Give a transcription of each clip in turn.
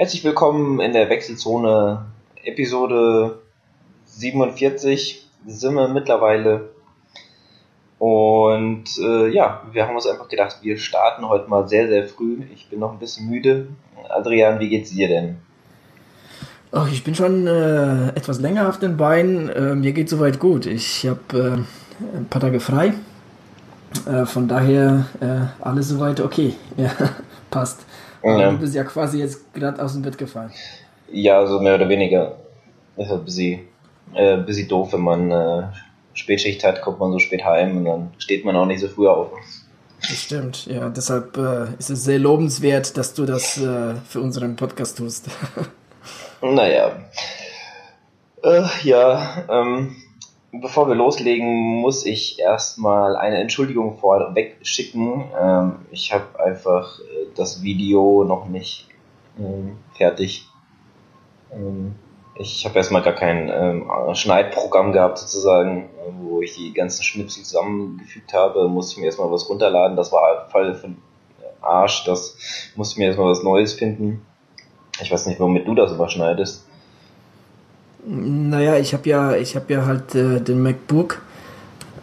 Herzlich willkommen in der Wechselzone Episode 47 sind wir mittlerweile. Und äh, ja, wir haben uns einfach gedacht, wir starten heute mal sehr, sehr früh. Ich bin noch ein bisschen müde. Adrian, wie geht's dir denn? Ach, ich bin schon äh, etwas länger auf den Beinen. Äh, mir geht soweit gut. Ich habe äh, ein paar Tage frei. Äh, von daher äh, alles soweit okay. Ja, passt. Ja. Du bist ja quasi jetzt gerade aus dem Bett gefallen. Ja, so mehr oder weniger. Ist halt ein bisschen, äh, ein bisschen doof, wenn man äh, Spätschicht hat, kommt man so spät heim und dann steht man auch nicht so früh auf. Das stimmt, ja. Deshalb äh, ist es sehr lobenswert, dass du das äh, für unseren Podcast tust. naja. Äh, ja, ähm, bevor wir loslegen, muss ich erstmal eine Entschuldigung vorweg schicken. Ähm, ich habe einfach äh, das Video noch nicht ähm, fertig. Ähm, ich habe erstmal gar kein ähm, Schneidprogramm gehabt, sozusagen, äh, wo ich die ganzen Schnipsel zusammengefügt habe. Musste ich mir erstmal was runterladen. Das war Fall von Arsch. Das musste ich mir erstmal was Neues finden. Ich weiß nicht, womit du das überschneidest. Naja, ich habe ja, ich habe ja halt äh, den MacBook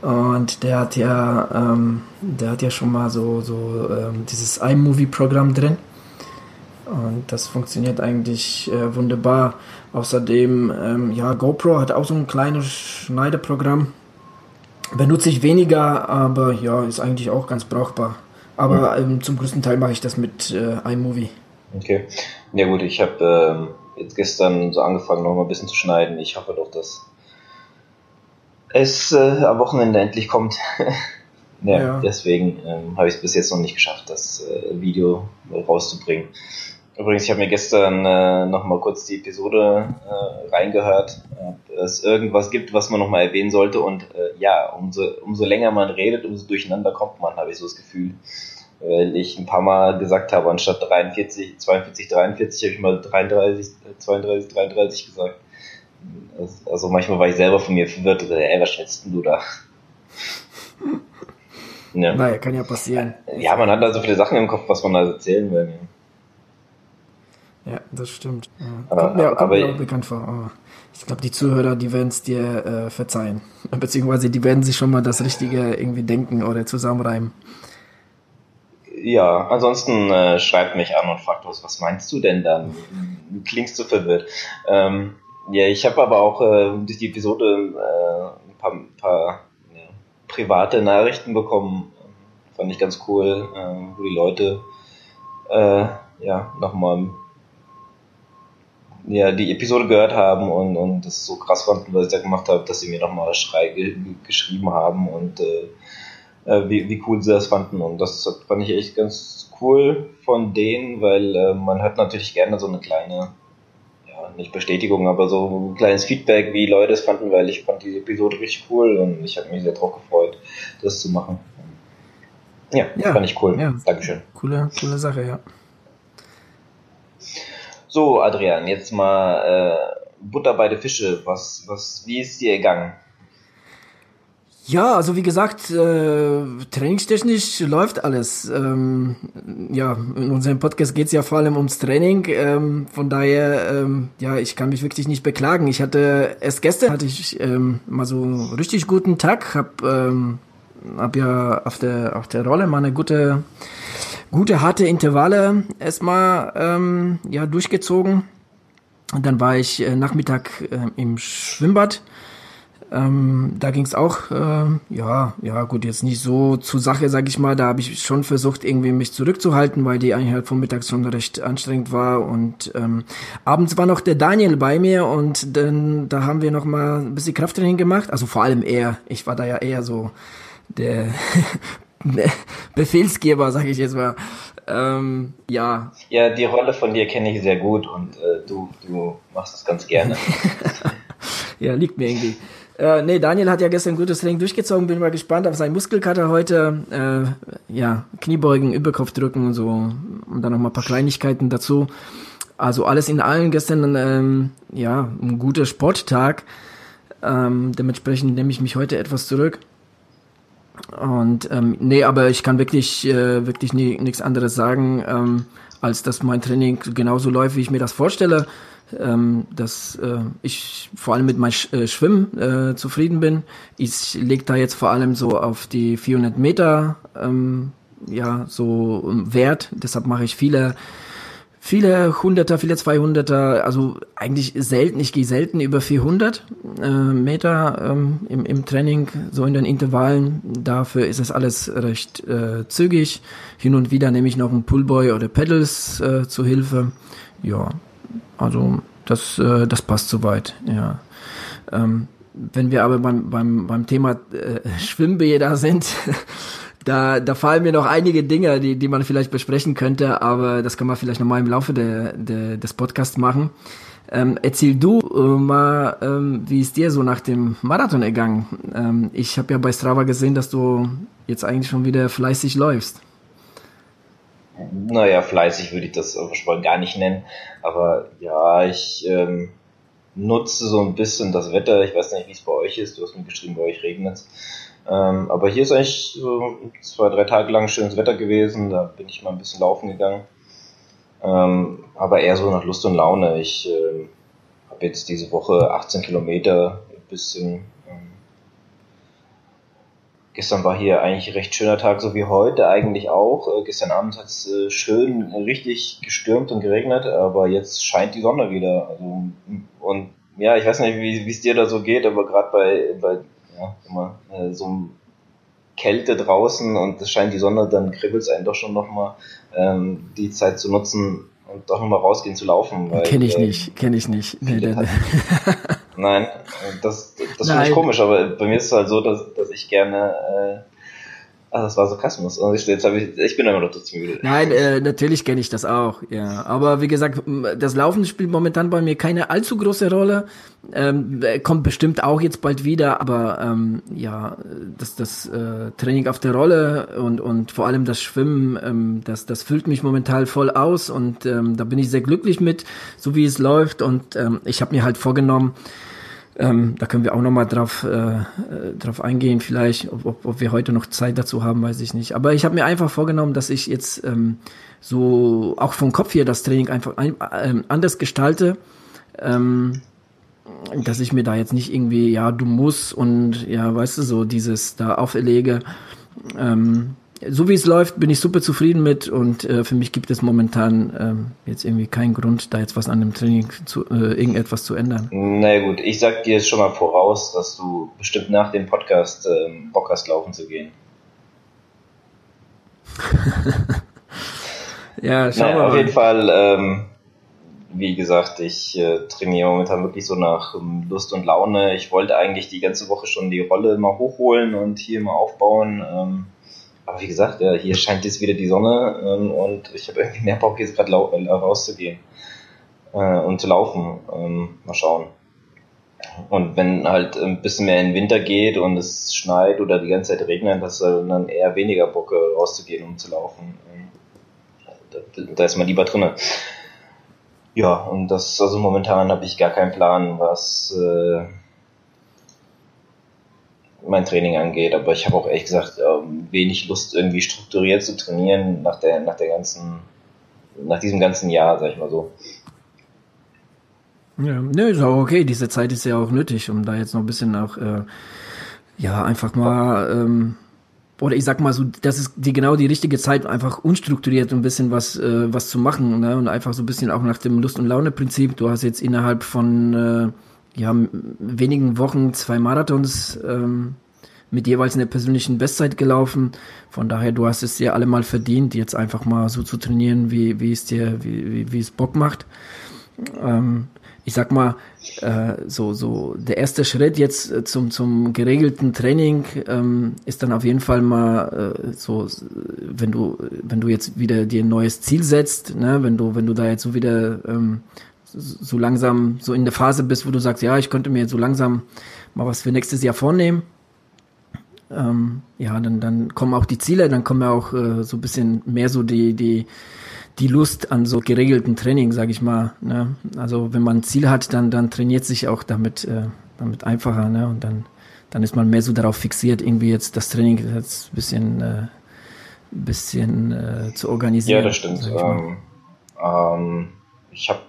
und der hat ja, ähm, der hat ja schon mal so, so ähm, dieses iMovie-Programm drin. Und das funktioniert eigentlich äh, wunderbar. Außerdem, ähm, ja, GoPro hat auch so ein kleines Schneideprogramm. Benutze ich weniger, aber ja, ist eigentlich auch ganz brauchbar. Aber ähm, zum größten Teil mache ich das mit äh, iMovie. Okay. Ja gut, ich habe ähm, jetzt gestern so angefangen, noch mal ein bisschen zu schneiden. Ich hoffe doch, dass es äh, am Wochenende endlich kommt. ja, ja, Deswegen ähm, habe ich es bis jetzt noch nicht geschafft, das äh, Video rauszubringen. Übrigens, ich habe mir gestern äh, noch mal kurz die Episode äh, reingehört, ob es irgendwas gibt, was man noch mal erwähnen sollte. Und äh, ja, umso, umso länger man redet, umso durcheinander kommt man, habe ich so das Gefühl weil ich ein paar Mal gesagt habe, anstatt 43, 42, 43 habe ich mal 33, 32, 33 gesagt. Also manchmal war ich selber von mir verwirrt, ey, was schätzt denn du da? ja. Naja, kann ja passieren. Ja, man hat da so viele Sachen im Kopf, was man da erzählen will. Ja, das stimmt. Ja. Aber, kommt mir, kommt aber, mir auch bekannt vor. Aber ich glaube, die Zuhörer, die werden es dir äh, verzeihen. Beziehungsweise die werden sich schon mal das Richtige irgendwie denken oder zusammenreimen. Ja, ansonsten äh, schreibt mich an und fragt was, was meinst du denn dann? Du klingst so verwirrt. Ähm, ja, ich habe aber auch äh, durch die Episode äh, ein paar, ein paar ja, private Nachrichten bekommen. Fand ich ganz cool, äh, wo die Leute äh, ja nochmal ja, die Episode gehört haben und, und das so krass fanden, was ich da gemacht habe, dass sie mir nochmal Schrei ge geschrieben haben und äh, äh, wie, wie cool sie das fanden. Und das fand ich echt ganz cool von denen, weil äh, man hat natürlich gerne so eine kleine, ja, nicht Bestätigung, aber so ein kleines Feedback, wie Leute es fanden, weil ich fand die Episode richtig cool und ich habe mich sehr drauf gefreut, das zu machen. Ja, ja fand ich cool. Ja. Dankeschön. Coole, coole Sache, ja. So, Adrian, jetzt mal äh, Butter bei der Fische. Was, was, wie ist dir gegangen? Ja, also wie gesagt, äh, trainingstechnisch läuft alles. Ähm, ja, in unserem Podcast geht's ja vor allem ums Training. Ähm, von daher, ähm, ja, ich kann mich wirklich nicht beklagen. Ich hatte erst gestern hatte ich ähm, mal so richtig guten Tag, hab, ähm, hab ja auf der auf der Rolle mal eine gute gute harte Intervalle erstmal ähm, ja durchgezogen. Und dann war ich äh, Nachmittag äh, im Schwimmbad ähm, da ging es auch, äh, ja, ja, gut, jetzt nicht so zur Sache, sag ich mal. Da habe ich schon versucht, irgendwie mich zurückzuhalten, weil die Einheit vom Mittags schon recht anstrengend war. Und ähm, abends war noch der Daniel bei mir und dann da haben wir noch mal ein bisschen Krafttraining gemacht. Also vor allem er. Ich war da ja eher so der Befehlsgeber, sag ich jetzt mal. Ähm, ja. Ja, die Rolle von dir kenne ich sehr gut und äh, du, du machst das ganz gerne. ja, liegt mir irgendwie. Äh, nee, Daniel hat ja gestern ein gutes Training durchgezogen, bin mal gespannt auf seinen Muskelkater heute. Äh, ja, Kniebeugen, Überkopf drücken und so. Und dann noch mal ein paar Kleinigkeiten dazu. Also alles in allem gestern ähm, ja, ein guter Sporttag. Ähm, dementsprechend nehme ich mich heute etwas zurück. Und ähm, nee, aber ich kann wirklich, äh, wirklich nichts anderes sagen. Ähm, als dass mein Training genauso läuft, wie ich mir das vorstelle. Ähm, dass äh, ich vor allem mit meinem Sch äh, Schwimmen äh, zufrieden bin. Ich lege da jetzt vor allem so auf die 400 Meter ähm, ja so Wert. Deshalb mache ich viele viele Hunderter, viele Zweihunderter, also eigentlich selten, ich gehe selten über 400 äh, Meter ähm, im, im Training, so in den Intervallen. Dafür ist es alles recht äh, zügig. Hin und wieder nehme ich noch einen Pullboy oder Pedals äh, zur Hilfe. Ja, also das, äh, das passt soweit, ja. Ähm, wenn wir aber beim, beim, beim Thema äh, Schwimmbäder sind, da, da fallen mir noch einige Dinge, die, die man vielleicht besprechen könnte, aber das kann man vielleicht nochmal im Laufe de, de, des Podcasts machen. Ähm, erzähl du äh, mal, ähm, wie ist dir so nach dem Marathon ergangen? Ähm, ich habe ja bei Strava gesehen, dass du jetzt eigentlich schon wieder fleißig läufst. Naja, fleißig würde ich das schon gar nicht nennen, aber ja, ich ähm, nutze so ein bisschen das Wetter. Ich weiß nicht, wie es bei euch ist. Du hast mir geschrieben, bei euch regnet es. Ähm, aber hier ist eigentlich so zwei, drei Tage lang schönes Wetter gewesen. Da bin ich mal ein bisschen laufen gegangen. Ähm, aber eher so nach Lust und Laune. Ich äh, habe jetzt diese Woche 18 Kilometer ein bisschen. Gestern war hier eigentlich ein recht schöner Tag, so wie heute eigentlich auch. Äh, gestern Abend hat es äh, schön richtig gestürmt und geregnet, aber jetzt scheint die Sonne wieder. Also, und ja, ich weiß nicht, wie es dir da so geht, aber gerade bei, bei ja, immer äh, so Kälte draußen und es scheint die Sonne, dann kribbelt es einen doch schon nochmal, ähm, die Zeit zu nutzen und doch nochmal rausgehen zu laufen. Kenne ich äh, nicht, kenne ich nicht. Nee. Nein, das, das finde ich komisch, aber bei mir ist es halt so, dass, dass ich gerne äh, Ah, das war Sarkasmus. Und ich, jetzt hab ich, ich bin immer noch trotzdem müde. Nein, äh, natürlich kenne ich das auch, ja. Aber wie gesagt, das Laufen spielt momentan bei mir keine allzu große Rolle. Ähm, kommt bestimmt auch jetzt bald wieder, aber ähm, ja, das, das äh, Training auf der Rolle und, und vor allem das Schwimmen, ähm, das, das füllt mich momentan voll aus und ähm, da bin ich sehr glücklich mit, so wie es läuft. Und ähm, ich habe mir halt vorgenommen, ähm, da können wir auch nochmal drauf, äh, drauf eingehen, vielleicht, ob, ob, wir heute noch Zeit dazu haben, weiß ich nicht. Aber ich habe mir einfach vorgenommen, dass ich jetzt ähm, so auch vom Kopf hier das Training einfach ein, äh, anders gestalte. Ähm, dass ich mir da jetzt nicht irgendwie, ja, du musst und ja, weißt du, so dieses da auferlege. Ähm, so wie es läuft, bin ich super zufrieden mit und äh, für mich gibt es momentan ähm, jetzt irgendwie keinen Grund, da jetzt was an dem Training zu äh, irgendetwas zu ändern. Na gut, ich sag dir jetzt schon mal voraus, dass du bestimmt nach dem Podcast ähm, Bock hast, laufen zu gehen. ja, schau naja, mal. Auf jeden Fall, ähm, wie gesagt, ich äh, trainiere momentan wirklich so nach um, Lust und Laune. Ich wollte eigentlich die ganze Woche schon die Rolle mal hochholen und hier mal aufbauen. Aber wie gesagt, ja, hier scheint jetzt wieder die Sonne ähm, und ich habe irgendwie mehr Bock, jetzt gerade äh, rauszugehen äh, und zu laufen. Ähm, mal schauen. Und wenn halt ein bisschen mehr in den Winter geht und es schneit oder die ganze Zeit regnet, hast du dann eher weniger Bock rauszugehen, um zu laufen. Ähm, da, da ist man lieber drinnen. Ja, und das, also momentan habe ich gar keinen Plan, was äh, mein Training angeht, aber ich habe auch ehrlich gesagt ähm, wenig Lust, irgendwie strukturiert zu trainieren nach der, nach der ganzen, nach diesem ganzen Jahr, sag ich mal so. Ja, ne, ist auch okay. Diese Zeit ist ja auch nötig, um da jetzt noch ein bisschen auch, äh, ja, einfach mal, ähm, oder ich sag mal so, das ist die genau die richtige Zeit, einfach unstrukturiert ein bisschen was, äh, was zu machen, ne? Und einfach so ein bisschen auch nach dem Lust- und Laune-Prinzip. Du hast jetzt innerhalb von äh, ja, wenigen Wochen zwei Marathons ähm, mit jeweils einer persönlichen Bestzeit gelaufen. Von daher, du hast es dir alle mal verdient, jetzt einfach mal so zu trainieren, wie, wie es dir, wie, wie, wie es Bock macht. Ähm, ich sag mal, äh, so, so der erste Schritt jetzt zum, zum geregelten Training ähm, ist dann auf jeden Fall mal äh, so, wenn du, wenn du jetzt wieder dir ein neues Ziel setzt, ne, wenn du, wenn du da jetzt so wieder ähm, so langsam so in der Phase bist, wo du sagst, ja, ich könnte mir so langsam mal was für nächstes Jahr vornehmen. Ähm, ja, dann, dann kommen auch die Ziele, dann kommen ja auch äh, so ein bisschen mehr so die, die, die Lust an so geregelten Training, sag ich mal. Ne? Also wenn man ein Ziel hat, dann, dann trainiert sich auch damit, äh, damit einfacher, ne? Und dann, dann ist man mehr so darauf fixiert, irgendwie jetzt das Training jetzt ein bisschen, äh, bisschen äh, zu organisieren. Ja, das stimmt. Ähm, Ähm, ich habe,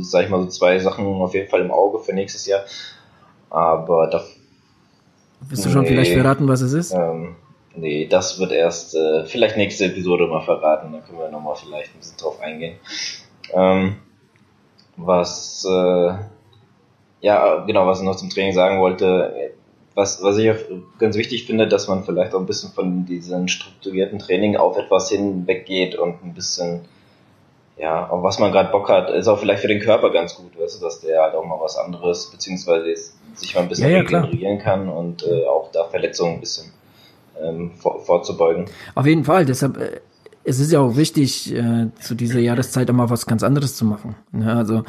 sag ich mal, so zwei Sachen auf jeden Fall im Auge für nächstes Jahr. Aber da. Willst du nee, schon vielleicht verraten, was es ist? Ähm, nee, das wird erst äh, vielleicht nächste Episode mal verraten. Da können wir nochmal vielleicht ein bisschen drauf eingehen. Ähm, was, äh, ja, genau, was ich noch zum Training sagen wollte, was, was ich ganz wichtig finde, dass man vielleicht auch ein bisschen von diesem strukturierten Training auf etwas hinweggeht und ein bisschen, ja, auf was man gerade Bock hat, ist auch vielleicht für den Körper ganz gut, weißt du, dass der halt auch mal was anderes, beziehungsweise sich mal ein bisschen ja, ja, regenerieren kann und äh, auch da Verletzungen ein bisschen ähm, vor, vorzubeugen. Auf jeden Fall, deshalb, äh, es ist ja auch wichtig, äh, zu dieser Jahreszeit auch mal was ganz anderes zu machen. Ne? Also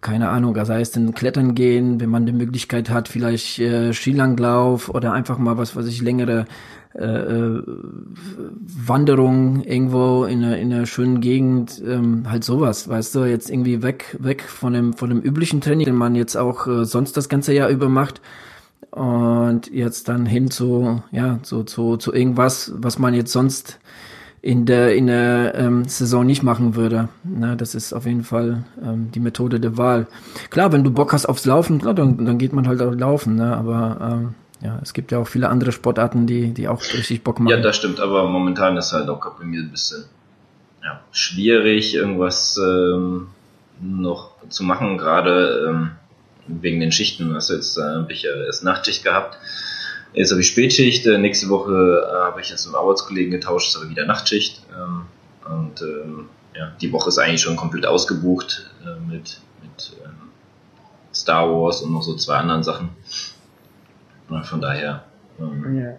keine Ahnung, das heißt, in Klettern gehen, wenn man die Möglichkeit hat, vielleicht äh, Skilanglauf oder einfach mal was, was ich längere äh, äh, Wanderung irgendwo in einer, in einer schönen Gegend, ähm, halt sowas, weißt du, jetzt irgendwie weg, weg von dem, von dem üblichen Training, den man jetzt auch äh, sonst das ganze Jahr über macht. Und jetzt dann hin zu, ja, so zu, zu irgendwas, was man jetzt sonst in der, in der ähm, Saison nicht machen würde. Na, das ist auf jeden Fall ähm, die Methode der Wahl. Klar, wenn du Bock hast aufs Laufen, klar, dann, dann geht man halt auch laufen, ne? aber ähm, ja, es gibt ja auch viele andere Sportarten, die, die auch richtig Bock machen. Ja, das stimmt, aber momentan ist halt auch bei mir ein bisschen ja, schwierig, irgendwas ähm, noch zu machen, gerade ähm, wegen den Schichten. Also jetzt äh, habe ich ja erst Nachtschicht gehabt Jetzt habe ich Spätschicht, äh, nächste Woche äh, habe ich jetzt mit einem Arbeitskollegen getauscht, ist aber wieder Nachtschicht. Ähm, und ähm, ja, die Woche ist eigentlich schon komplett ausgebucht äh, mit, mit ähm, Star Wars und noch so zwei anderen Sachen. von daher. Ja.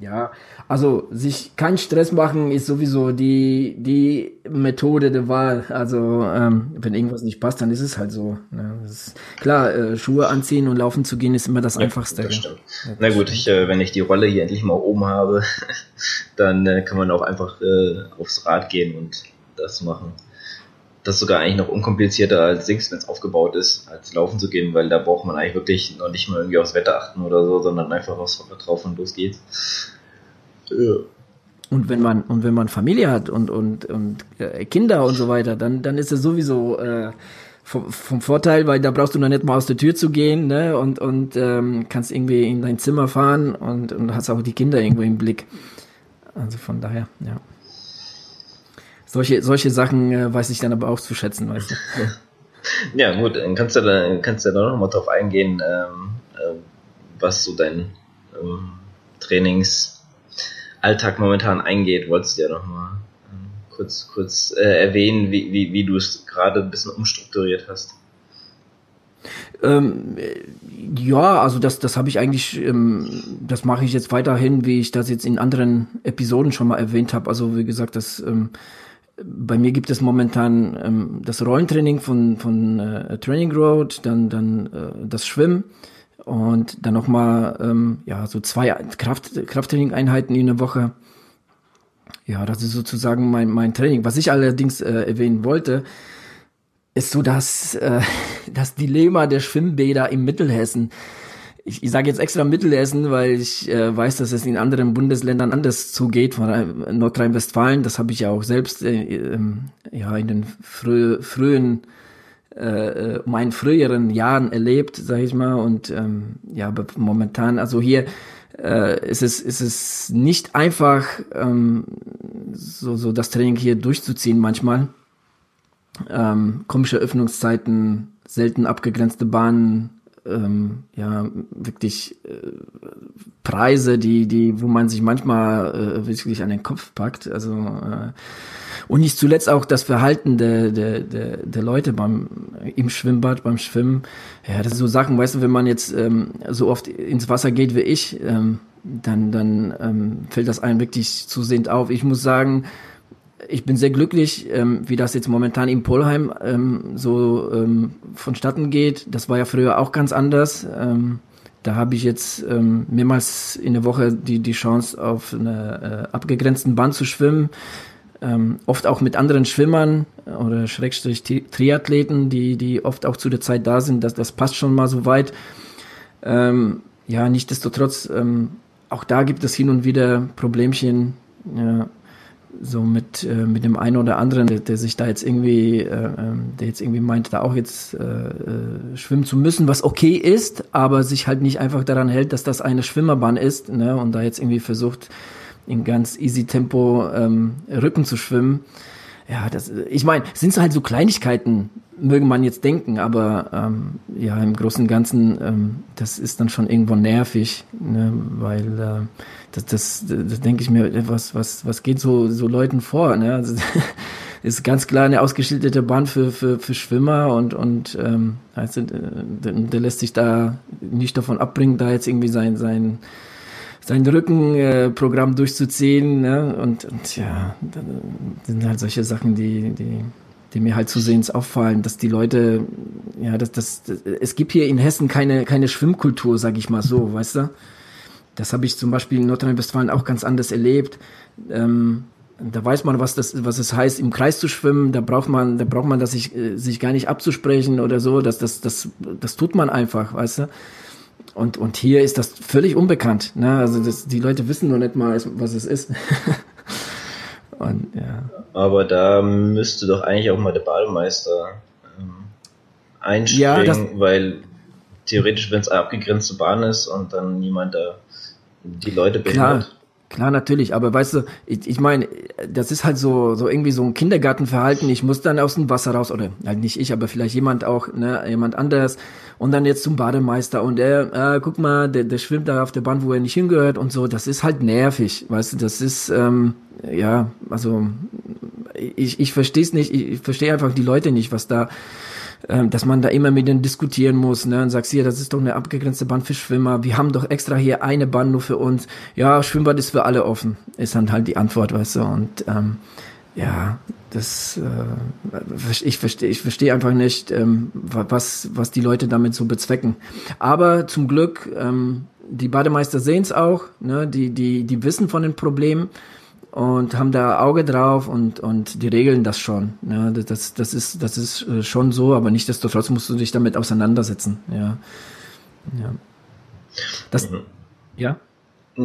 Ja, also sich keinen Stress machen ist sowieso die, die Methode der Wahl. Also ähm, wenn irgendwas nicht passt, dann ist es halt so. Ne? Ist, klar, äh, Schuhe anziehen und laufen zu gehen ist immer das ja, Einfachste. Das. Ja, das Na gut, ich, äh, wenn ich die Rolle hier endlich mal oben habe, dann äh, kann man auch einfach äh, aufs Rad gehen und das machen. Das ist sogar eigentlich noch unkomplizierter als Dings, wenn es aufgebaut ist, als laufen zu gehen, weil da braucht man eigentlich wirklich noch nicht mal irgendwie aufs Wetter achten oder so, sondern einfach aufs drauf und los geht's. Ja. Und wenn man und wenn man Familie hat und und und äh, Kinder und so weiter, dann dann ist es sowieso äh, vom, vom Vorteil, weil da brauchst du noch nicht mal aus der Tür zu gehen, ne? Und und ähm, kannst irgendwie in dein Zimmer fahren und und hast auch die Kinder irgendwo im Blick. Also von daher, ja. Solche solche Sachen äh, weiß ich dann aber auch zu schätzen, weißt du. Ja gut, dann kannst du da kannst du da noch mal drauf eingehen, ähm, äh, was so dein ähm, Trainings Alltag momentan eingeht, wolltest du ja nochmal ähm, kurz, kurz äh, erwähnen, wie, wie, wie du es gerade ein bisschen umstrukturiert hast. Ähm, ja, also das, das habe ich eigentlich, ähm, das mache ich jetzt weiterhin, wie ich das jetzt in anderen Episoden schon mal erwähnt habe. Also wie gesagt, das ähm, bei mir gibt es momentan ähm, das Rollentraining von, von äh, Training Road, dann, dann äh, das Schwimmen und dann nochmal ähm, ja, so zwei Kraft, Krafttraining-Einheiten in der Woche. Ja, das ist sozusagen mein, mein Training. Was ich allerdings äh, erwähnen wollte, ist so das, äh, das Dilemma der Schwimmbäder im Mittelhessen. Ich, ich sage jetzt extra Mittelhessen, weil ich äh, weiß, dass es in anderen Bundesländern anders zugeht, von äh, Nordrhein-Westfalen. Das habe ich ja auch selbst äh, äh, ja in den frü frühen äh, äh, meinen früheren Jahren erlebt, sage ich mal. Und ähm, ja, aber momentan, also hier äh, ist es ist es nicht einfach, ähm, so so das Training hier durchzuziehen manchmal. Ähm, komische Öffnungszeiten, selten abgegrenzte Bahnen, ähm, ja wirklich äh, Preise, die die, wo man sich manchmal äh, wirklich an den Kopf packt. Also äh, und nicht zuletzt auch das Verhalten der, der, der, der Leute beim, im Schwimmbad, beim Schwimmen. Ja, das sind so Sachen, weißt du, wenn man jetzt ähm, so oft ins Wasser geht wie ich, ähm, dann, dann ähm, fällt das einem wirklich zusehend auf. Ich muss sagen, ich bin sehr glücklich, ähm, wie das jetzt momentan in Polheim ähm, so ähm, vonstatten geht. Das war ja früher auch ganz anders. Ähm, da habe ich jetzt ähm, mehrmals in der Woche die, die Chance, auf einer äh, abgegrenzten Bahn zu schwimmen ähm, oft auch mit anderen Schwimmern oder Schrägstrich Triathleten, die, die oft auch zu der Zeit da sind, das, das passt schon mal so weit. Ähm, ja, nichtsdestotrotz, ähm, auch da gibt es hin und wieder Problemchen, ja, so mit, äh, mit dem einen oder anderen, der, der sich da jetzt irgendwie, äh, ähm, der jetzt irgendwie meint, da auch jetzt äh, äh, schwimmen zu müssen, was okay ist, aber sich halt nicht einfach daran hält, dass das eine Schwimmerbahn ist, ne, und da jetzt irgendwie versucht, in ganz easy Tempo ähm, Rücken zu schwimmen. Ja, das, ich meine, sind so halt so Kleinigkeiten, mögen man jetzt denken, aber ähm, ja, im Großen und Ganzen, ähm, das ist dann schon irgendwo nervig, ne, weil äh, das, das, das denke ich mir, was, was, was geht so, so Leuten vor? Ne? Also, ist ganz klar eine ausgeschilderte Bahn für, für, für Schwimmer und, und ähm, also, der, der lässt sich da nicht davon abbringen, da jetzt irgendwie sein, sein, sein Rückenprogramm äh, durchzuziehen. Ne? Und, und ja, das sind halt solche Sachen, die, die, die mir halt zusehends auffallen, dass die Leute, ja, das, das, es gibt hier in Hessen keine, keine Schwimmkultur, sag ich mal so, weißt du? Das habe ich zum Beispiel in Nordrhein-Westfalen auch ganz anders erlebt. Ähm, da weiß man, was das, was es heißt, im Kreis zu schwimmen. Da braucht man, da braucht man das sich, äh, sich gar nicht abzusprechen oder so. Das, das, das, das tut man einfach, weißt du. Und, und hier ist das völlig unbekannt. Ne? Also das, die Leute wissen noch nicht mal, was es ist. und, ja. Aber da müsste doch eigentlich auch mal der Ballmeister ähm, einspringen, ja, weil theoretisch, wenn es eine abgegrenzte Bahn ist und dann niemand da die Leute behindert. Klar. Klar, natürlich, aber weißt du, ich, ich meine, das ist halt so, so irgendwie so ein Kindergartenverhalten. Ich muss dann aus dem Wasser raus, oder halt nicht ich, aber vielleicht jemand auch, ne, jemand anders und dann jetzt zum Bademeister und er, äh, guck mal, der, der schwimmt da auf der Bahn, wo er nicht hingehört und so. Das ist halt nervig, weißt du, das ist, ähm, ja, also ich, ich verstehe es nicht, ich, ich verstehe einfach die Leute nicht, was da ähm, dass man da immer mit denen diskutieren muss, ne, und sagst, hier, das ist doch eine abgegrenzte Bahn für Schwimmer, wir haben doch extra hier eine Bahn nur für uns, ja, Schwimmbad ist für alle offen, ist dann halt die Antwort, weißt du, und ähm, ja, das äh, ich verstehe ich verstehe einfach nicht, ähm, was was die Leute damit so bezwecken. Aber zum Glück ähm, die Bademeister sehen es auch, ne? Die die die wissen von den Problemen und haben da Auge drauf und, und die regeln das schon. Ja, das, das, ist, das ist äh, schon so, aber nichtsdestotrotz musst du dich damit auseinandersetzen. Ja. Ja. Das, mhm. ja?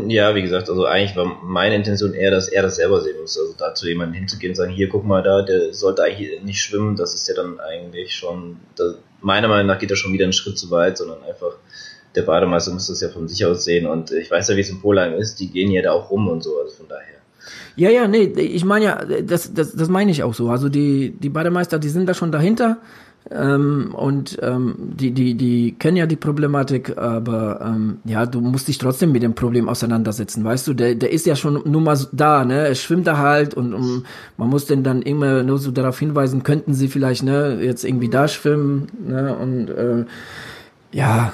Ja, wie gesagt, also eigentlich war meine Intention eher, dass er das selber sehen muss. Also da zu jemandem hinzugehen und sagen, hier, guck mal da, der sollte eigentlich nicht schwimmen, das ist ja dann eigentlich schon, da, meiner Meinung nach geht er schon wieder einen Schritt zu weit, sondern einfach, der Bademeister muss das ja von sich aus sehen und ich weiß ja, wie es in Polen ist, die gehen ja da auch rum und so, also von daher. Ja, ja, nee, ich meine ja, das, das, das meine ich auch so. Also die, die Bademeister, die sind da schon dahinter. Ähm, und ähm, die, die, die kennen ja die Problematik, aber ähm, ja, du musst dich trotzdem mit dem Problem auseinandersetzen, weißt du, der, der ist ja schon nur mal da, ne? Er schwimmt da halt und, und man muss den dann immer nur so darauf hinweisen, könnten sie vielleicht, ne, jetzt irgendwie da schwimmen, ne? Und äh, ja,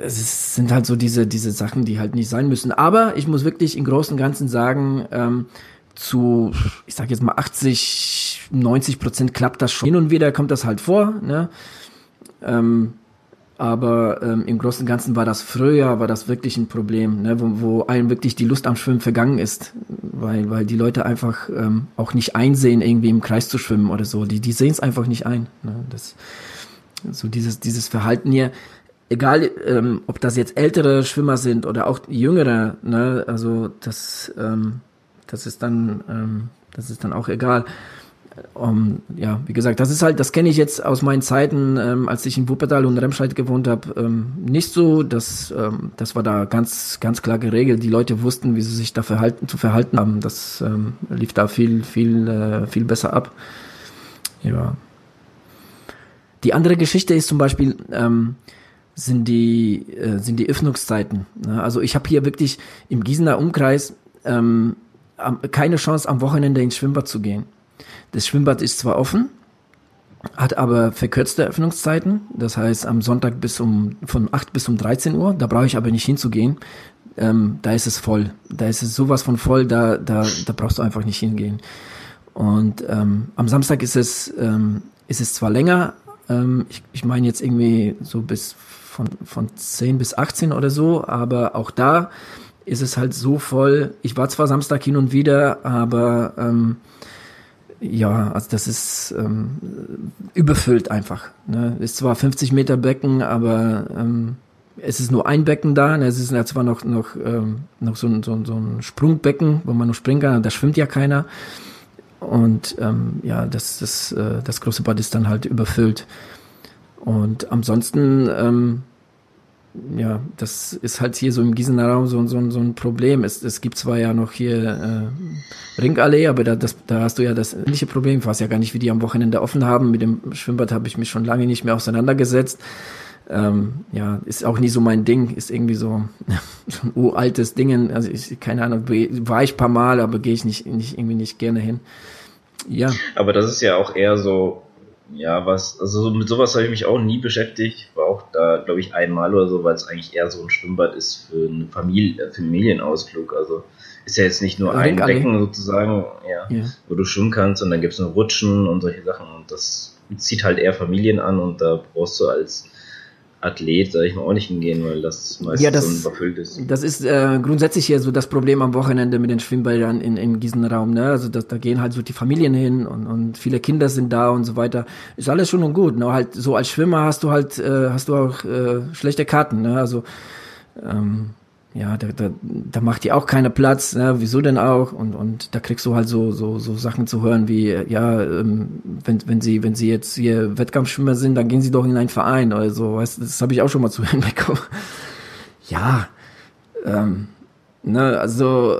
es sind halt so diese, diese Sachen, die halt nicht sein müssen. Aber ich muss wirklich im Großen und Ganzen sagen, ähm, zu, ich sag jetzt mal 80, 90 Prozent klappt das schon. Hin und wieder kommt das halt vor, ne? Ähm, aber ähm, im Großen und Ganzen war das früher, war das wirklich ein Problem, ne? wo, wo einem wirklich die Lust am Schwimmen vergangen ist, weil, weil die Leute einfach ähm, auch nicht einsehen, irgendwie im Kreis zu schwimmen oder so. Die, die sehen es einfach nicht ein. Ne? Das, so dieses, dieses Verhalten hier, egal ähm, ob das jetzt ältere Schwimmer sind oder auch jüngere, ne, also das, ähm, das ist dann, ähm, das ist dann auch egal. Um, ja, wie gesagt, das ist halt, das kenne ich jetzt aus meinen Zeiten, ähm, als ich in Wuppertal und Remscheid gewohnt habe, ähm, nicht so. Das, ähm, das war da ganz, ganz klar geregelt. Die Leute wussten, wie sie sich da verhalten, zu verhalten haben. Das ähm, lief da viel, viel, äh, viel besser ab. Ja. Die andere Geschichte ist zum Beispiel, ähm, sind die, äh, sind die Öffnungszeiten. Ne? Also ich habe hier wirklich im Gießener Umkreis ähm, keine Chance, am Wochenende ins Schwimmbad zu gehen. Das Schwimmbad ist zwar offen, hat aber verkürzte Öffnungszeiten. Das heißt, am Sonntag bis um, von 8 bis um 13 Uhr, da brauche ich aber nicht hinzugehen. Ähm, da ist es voll. Da ist es sowas von voll, da, da, da brauchst du einfach nicht hingehen. Und ähm, am Samstag ist es, ähm, ist es zwar länger, ähm, ich, ich meine jetzt irgendwie so bis von, von 10 bis 18 oder so, aber auch da ist es halt so voll. Ich war zwar Samstag hin und wieder, aber ähm, ja, also das ist ähm, überfüllt einfach. Ne? Ist zwar 50 Meter Becken, aber ähm, es ist nur ein Becken da. Ne? Es ist zwar noch noch ähm, noch so ein, so, so ein Sprungbecken, wo man nur springen kann. Da schwimmt ja keiner. Und ähm, ja, das, das, äh, das große Bad ist dann halt überfüllt. Und ansonsten, ähm, ja, das ist halt hier so im Gießener Raum so, so, so ein Problem. Es, es gibt zwar ja noch hier äh, Ringallee, aber da, das, da hast du ja das ähnliche Problem. Ich weiß ja gar nicht, wie die am Wochenende offen haben. Mit dem Schwimmbad habe ich mich schon lange nicht mehr auseinandergesetzt. Ähm, ja, ist auch nie so mein Ding, ist irgendwie so, so ein uraltes Ding. Also ich, keine Ahnung, war ich paar Mal, aber gehe ich nicht, nicht irgendwie nicht gerne hin. Ja. Aber das ist ja auch eher so ja, was, also mit sowas habe ich mich auch nie beschäftigt. War auch da, glaube ich, einmal oder so, weil es eigentlich eher so ein Schwimmbad ist für einen Familie, Familienausflug. Also ist ja jetzt nicht nur ein Becken sozusagen, ja, ja, wo du schwimmen kannst und dann gibt es noch Rutschen und solche Sachen und das zieht halt eher Familien an und da brauchst du als Athlet, sag ich mal, auch nicht hingehen, weil das meistens ja, das, überfüllt ist. Das ist äh, grundsätzlich hier so das Problem am Wochenende mit den Schwimmbädern in, in Gießenraum. Ne? Also das, da gehen halt so die Familien hin und, und viele Kinder sind da und so weiter. Ist alles schon und gut. Ne? Halt so als Schwimmer hast du halt äh, hast du auch äh, schlechte Karten. Ne? Also ähm, ja, da, da, da macht die auch keiner Platz, ne? wieso denn auch? Und, und da kriegst du halt so, so, so Sachen zu hören wie, ja, ähm, wenn, wenn sie, wenn sie jetzt hier Wettkampfschwimmer sind, dann gehen sie doch in einen Verein oder so, weißt das habe ich auch schon mal zu hören bekommen. Ja, ähm, ne, also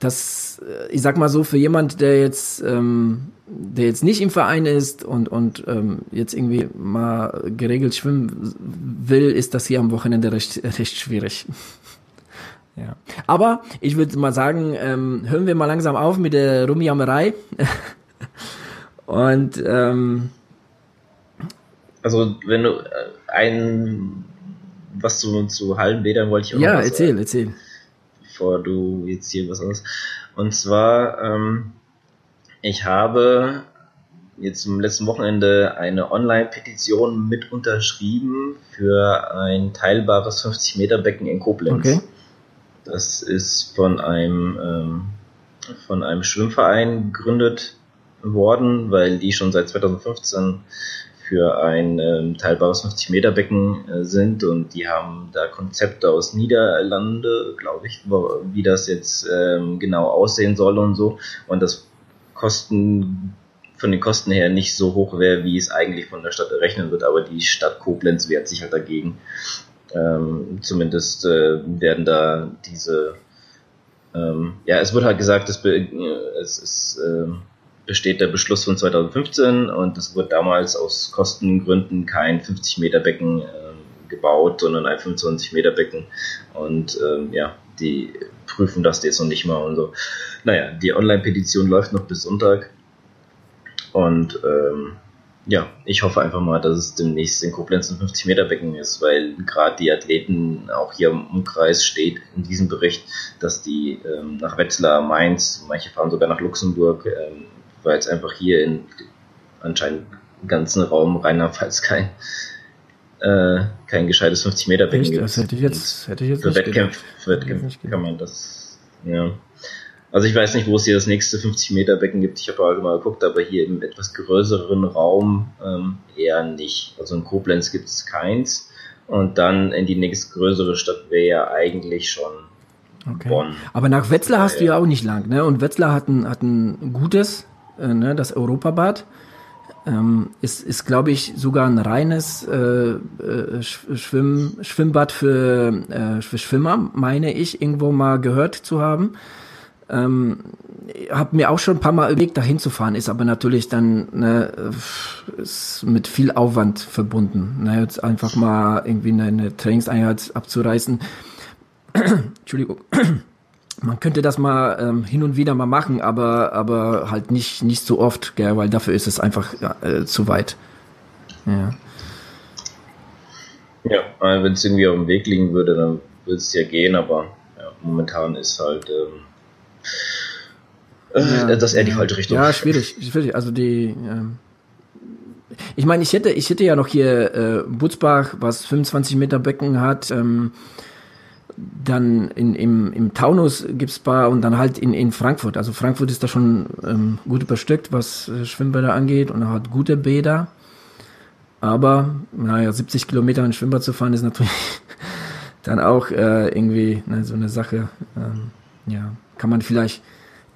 das, ich sag mal so, für jemand, der jetzt, ähm, der jetzt nicht im Verein ist und, und ähm, jetzt irgendwie mal geregelt schwimmen will, ist das hier am Wochenende recht, recht schwierig. Ja. Aber ich würde mal sagen, ähm, hören wir mal langsam auf mit der Rummiammerei. Und ähm, also wenn du äh, ein was zu, zu Hallenbädern wollte ich auch Ja, erzähl, sagen, erzähl. Bevor du jetzt hier was aus. Und zwar, ähm, ich habe jetzt zum letzten Wochenende eine Online-Petition mit unterschrieben für ein teilbares 50 Meter Becken in Koblenz. Okay. Das ist von einem, ähm, von einem Schwimmverein gegründet worden, weil die schon seit 2015 für ein ähm, teilbares 50 Meter Becken äh, sind und die haben da Konzepte aus Niederlande, glaube ich, wie das jetzt ähm, genau aussehen soll und so. Und das Kosten von den Kosten her nicht so hoch wäre, wie es eigentlich von der Stadt errechnen wird, aber die Stadt Koblenz wehrt sich halt dagegen ähm, zumindest äh, werden da diese, ähm, ja, es wird halt gesagt, es, be es ist, äh, besteht der Beschluss von 2015 und es wurde damals aus Kostengründen kein 50 Meter Becken äh, gebaut, sondern ein 25 Meter Becken und ähm, ja, die prüfen das jetzt noch nicht mal und so. Naja, die Online-Petition läuft noch bis Sonntag und ähm, ja, ich hoffe einfach mal, dass es demnächst in Koblenz ein 50 Meter Becken ist, weil gerade die Athleten auch hier im Umkreis steht in diesem Bericht, dass die ähm, nach Wetzlar, Mainz, manche fahren sogar nach Luxemburg, ähm, weil es einfach hier in anscheinend im ganzen Raum Rheinland-Pfalz kein äh, kein gescheites 50 Meter Becken gibt. Das hätte ich jetzt, hätte ich jetzt für Wettkämpfe, für Wettkämpfe kann man das ja. Also ich weiß nicht, wo es hier das nächste 50 Meter Becken gibt. Ich habe halt mal geguckt, aber hier im etwas größeren Raum ähm, eher nicht. Also in Koblenz gibt es keins. Und dann in die nächste größere Stadt wäre ja eigentlich schon okay. Bonn. Aber nach Wetzlar hast du ja auch nicht lang, ne? Und Wetzlar hat ein, hat ein gutes, äh, ne, das Europabad. Ähm, ist, ist glaube ich, sogar ein reines äh, äh, Schwimm, Schwimmbad für, äh, für Schwimmer, meine ich, irgendwo mal gehört zu haben. Ähm, habe mir auch schon ein paar Mal überlegt, da hinzufahren, ist aber natürlich dann ne, mit viel Aufwand verbunden. Ne, jetzt einfach mal irgendwie eine, eine Trainingseinheit abzureißen. Entschuldigung. Man könnte das mal ähm, hin und wieder mal machen, aber aber halt nicht nicht so oft, gell, weil dafür ist es einfach äh, zu weit. Ja. Ja, wenn es irgendwie auf dem Weg liegen würde, dann würde es ja gehen, aber ja, momentan ist halt ähm, ja, äh, das ist eher die falsche Richtung. Ja, schwierig, schwierig. Also die, ähm, ich meine, ich hätte, ich hätte ja noch hier äh, Butzbach, was 25 Meter Becken hat. Ähm, dann in, im, im Taunus gibt's paar und dann halt in, in Frankfurt. Also Frankfurt ist da schon ähm, gut überstückt, was äh, Schwimmbäder angeht und hat gute Bäder. Aber, naja, 70 Kilometer in Schwimmbad zu fahren ist natürlich dann auch äh, irgendwie ne, so eine Sache. Ähm, ja, kann man vielleicht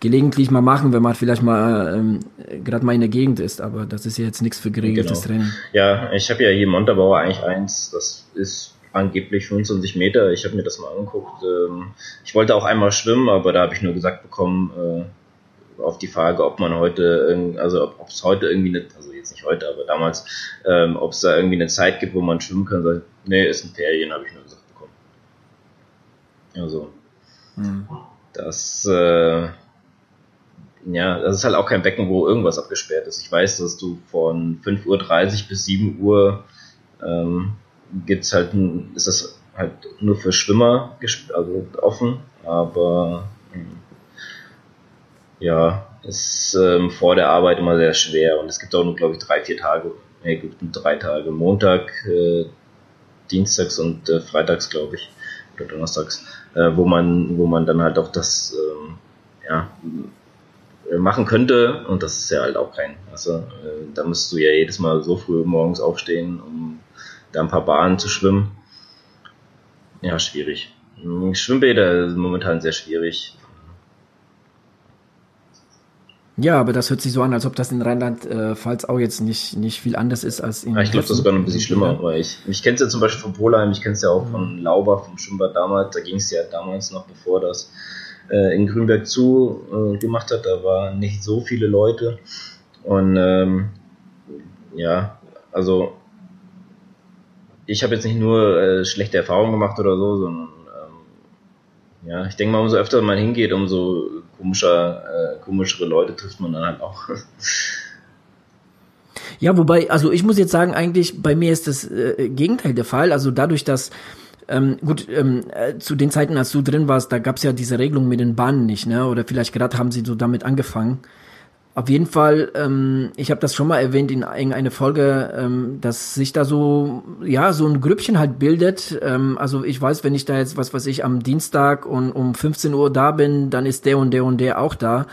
gelegentlich mal machen, wenn man vielleicht mal ähm, gerade mal in der Gegend ist, aber das ist ja jetzt nichts für geregeltes genau. Training. Ja, ich habe ja hier Montabaur eigentlich eins, das ist angeblich 25 Meter. Ich habe mir das mal angeguckt. Ähm, ich wollte auch einmal schwimmen, aber da habe ich nur gesagt bekommen, äh, auf die Frage, ob man heute, also ob es heute irgendwie eine, also jetzt nicht heute, aber damals, ähm, ob es da irgendwie eine Zeit gibt, wo man schwimmen kann. Sag, nee, ist ein Ferien, habe ich nur gesagt bekommen. Also, hm. Das, äh, ja, das ist halt auch kein Becken, wo irgendwas abgesperrt ist. Ich weiß, dass du von 5.30 Uhr bis 7 Uhr ähm, gibt's halt, ein, ist das halt nur für Schwimmer also offen, aber ähm, ja, ist ähm, vor der Arbeit immer sehr schwer und es gibt auch nur, glaube ich, drei, vier Tage, nee, gibt drei Tage, Montag, äh, Dienstags und äh, Freitags, glaube ich, oder Donnerstags, äh, wo man, wo man dann halt auch das, ähm, ja, machen könnte und das ist ja halt auch kein, also äh, da müsst du ja jedes Mal so früh morgens aufstehen, um da ein paar Bahnen zu schwimmen. Ja, schwierig. Schwimmbäder sind momentan sehr schwierig. Ja, aber das hört sich so an, als ob das in Rheinland-Pfalz auch jetzt nicht, nicht viel anders ist als in. Ja, ich glaube, das ist sogar noch ein bisschen schlimmer, weil ich, ich kenne es ja zum Beispiel von Polheim, ich kenne es ja auch von Lauber, vom Schwimmbad damals, da ging es ja damals noch, bevor das äh, in Grünberg zu äh, gemacht hat, da waren nicht so viele Leute. Und ähm, ja, also ich habe jetzt nicht nur äh, schlechte Erfahrungen gemacht oder so, sondern ähm, ja, ich denke mal, umso öfter man hingeht, umso komischer, äh, komischere Leute trifft man dann halt auch. Ja, wobei, also ich muss jetzt sagen, eigentlich bei mir ist das äh, Gegenteil der Fall. Also dadurch, dass ähm, gut, ähm, äh, zu den Zeiten, als du drin warst, da gab's ja diese Regelung mit den Bahnen nicht, ne? Oder vielleicht gerade haben sie so damit angefangen. Auf jeden Fall, ähm, ich habe das schon mal erwähnt in irgendeiner Folge, ähm, dass sich da so, ja, so ein Grüppchen halt bildet. Ähm, also ich weiß, wenn ich da jetzt, was weiß ich, am Dienstag und um 15 Uhr da bin, dann ist der und der und der auch da.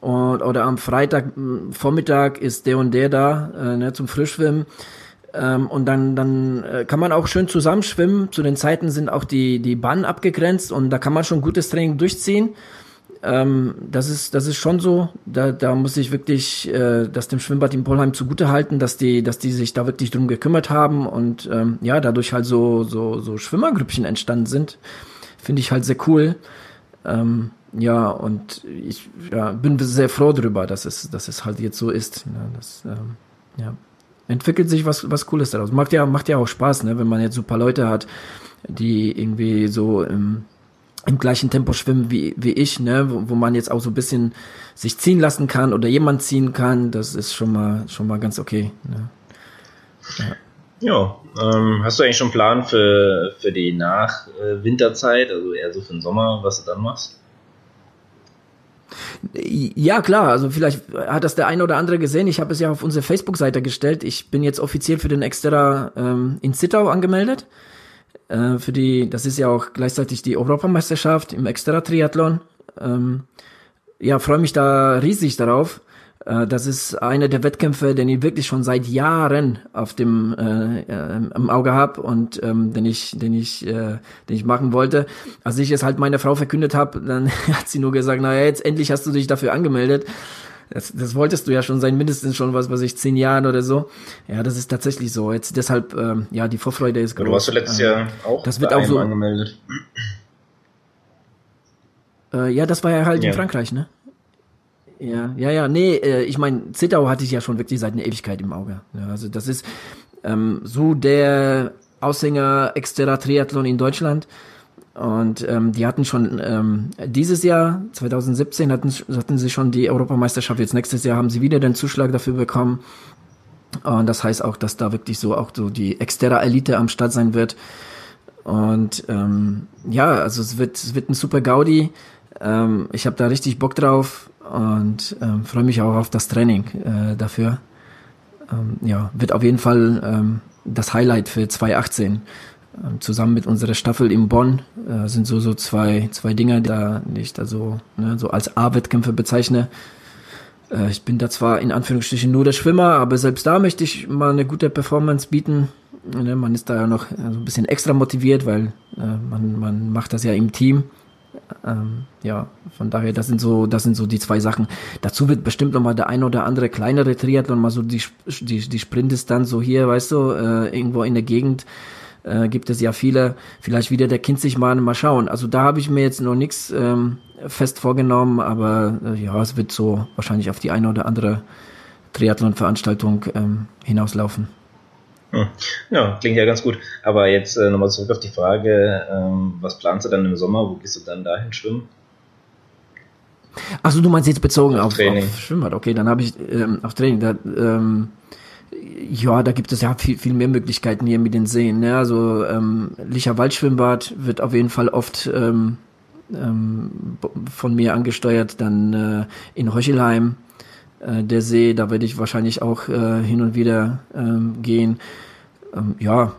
Und, oder am Freitag Vormittag ist der und der da, äh, ne, zum Frischschwimmen. Ähm, und dann, dann äh, kann man auch schön zusammenschwimmen. Zu den Zeiten sind auch die, die Bahnen abgegrenzt und da kann man schon gutes Training durchziehen. Ähm, das ist, das ist schon so. Da, da muss ich wirklich äh, das dem Schwimmbad in Polheim zugute halten, dass die, dass die sich da wirklich drum gekümmert haben und ähm, ja, dadurch halt so, so, so Schwimmergrüppchen entstanden sind. Finde ich halt sehr cool. Ähm, ja, und ich ja, bin sehr froh darüber, dass es, dass es halt jetzt so ist. Ja, das, ähm, ja. Entwickelt sich was, was Cooles daraus. Macht ja, macht ja auch Spaß, ne, wenn man jetzt so ein paar Leute hat, die irgendwie so im im gleichen Tempo schwimmen wie, wie ich, ne, wo, wo man jetzt auch so ein bisschen sich ziehen lassen kann oder jemand ziehen kann, das ist schon mal schon mal ganz okay. Ne? Ja. Ja, ähm, hast du eigentlich schon einen Plan für, für die Nach-Winterzeit, also eher so für den Sommer, was du dann machst? Ja, klar, also vielleicht hat das der eine oder andere gesehen. Ich habe es ja auf unsere Facebook-Seite gestellt. Ich bin jetzt offiziell für den Extra ähm, in Zittau angemeldet. Äh, für die, das ist ja auch gleichzeitig die Europameisterschaft im Extra-Triathlon. Ähm, ja, freue mich da riesig darauf. Äh, das ist einer der Wettkämpfe, den ich wirklich schon seit Jahren auf dem äh, äh, im Auge habe und ähm, den ich, den ich, äh, den ich machen wollte. Als ich es halt meiner Frau verkündet habe, dann hat sie nur gesagt, naja, jetzt endlich hast du dich dafür angemeldet. Das, das wolltest du ja schon sein, mindestens schon was, was ich zehn Jahren oder so. Ja, das ist tatsächlich so. Jetzt deshalb, ähm, ja, die Vorfreude ist groß. Du warst du letztes Jahr ähm, auch das wird auch so angemeldet. Äh, ja, das war ja halt ja. in Frankreich, ne? Ja, ja, ja, nee, äh, ich meine, Zittau hatte ich ja schon wirklich seit einer Ewigkeit im Auge. Ja, also das ist ähm, so der Aushänger Exterra Triathlon in Deutschland. Und ähm, die hatten schon ähm, dieses Jahr, 2017, hatten, hatten sie schon die Europameisterschaft. Jetzt nächstes Jahr haben sie wieder den Zuschlag dafür bekommen. Und das heißt auch, dass da wirklich so auch so die Exterra Elite am Start sein wird. Und ähm, ja, also es wird, es wird ein super Gaudi. Ähm, ich habe da richtig Bock drauf und ähm, freue mich auch auf das Training äh, dafür. Ähm, ja, wird auf jeden Fall ähm, das Highlight für 2018. Ähm, zusammen mit unserer Staffel in Bonn äh, sind so so zwei zwei Dinger, die da nicht also ne, so als A-Wettkämpfe bezeichne. Äh, ich bin da zwar in Anführungsstrichen nur der Schwimmer, aber selbst da möchte ich mal eine gute Performance bieten. Ne, man ist da ja noch so ein bisschen extra motiviert, weil äh, man man macht das ja im Team Ähm, ja, von daher, das sind so, das sind so die zwei Sachen. Dazu wird bestimmt noch mal der ein oder andere kleinere Triathlon, mal so die, die, die Sprintdistanz so hier, weißt du, äh, irgendwo in der Gegend äh, gibt es ja viele, vielleicht wieder der Kind sich mal, mal schauen. Also da habe ich mir jetzt noch nichts ähm, fest vorgenommen, aber äh, ja, es wird so wahrscheinlich auf die eine oder andere Triathlon-Veranstaltung ähm, hinauslaufen. Hm. Ja, klingt ja ganz gut. Aber jetzt äh, nochmal zurück auf die Frage, ähm, was planst du dann im Sommer? Wo gehst du dann dahin schwimmen? Achso, du meinst jetzt bezogen auf, auf, Training. auf Schwimmbad. Okay, dann habe ich ähm, auf Training. Da, ähm, ja, da gibt es ja viel, viel mehr Möglichkeiten hier mit den Seen. Ne? Also ähm, Licher Waldschwimmbad wird auf jeden Fall oft ähm, ähm, von mir angesteuert. Dann äh, in Heuchelheim äh, der See, da werde ich wahrscheinlich auch äh, hin und wieder ähm, gehen. Ähm, ja,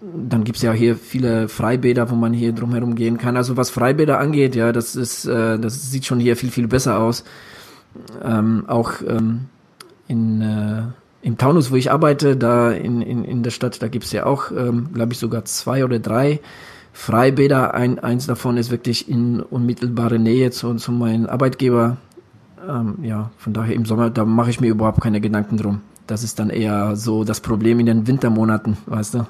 dann gibt's ja hier viele Freibäder, wo man hier drumherum gehen kann. Also was Freibäder angeht, ja, das ist, äh, das sieht schon hier viel, viel besser aus. Ähm, auch ähm, in äh, im Taunus, wo ich arbeite, da in, in, in der Stadt, da gibt's ja auch, ähm, glaube ich, sogar zwei oder drei Freibäder. Ein, eins davon ist wirklich in unmittelbarer Nähe zu, zu meinem Arbeitgeber. Ähm, ja, von daher im Sommer, da mache ich mir überhaupt keine Gedanken drum. Das ist dann eher so das Problem in den Wintermonaten, weißt du?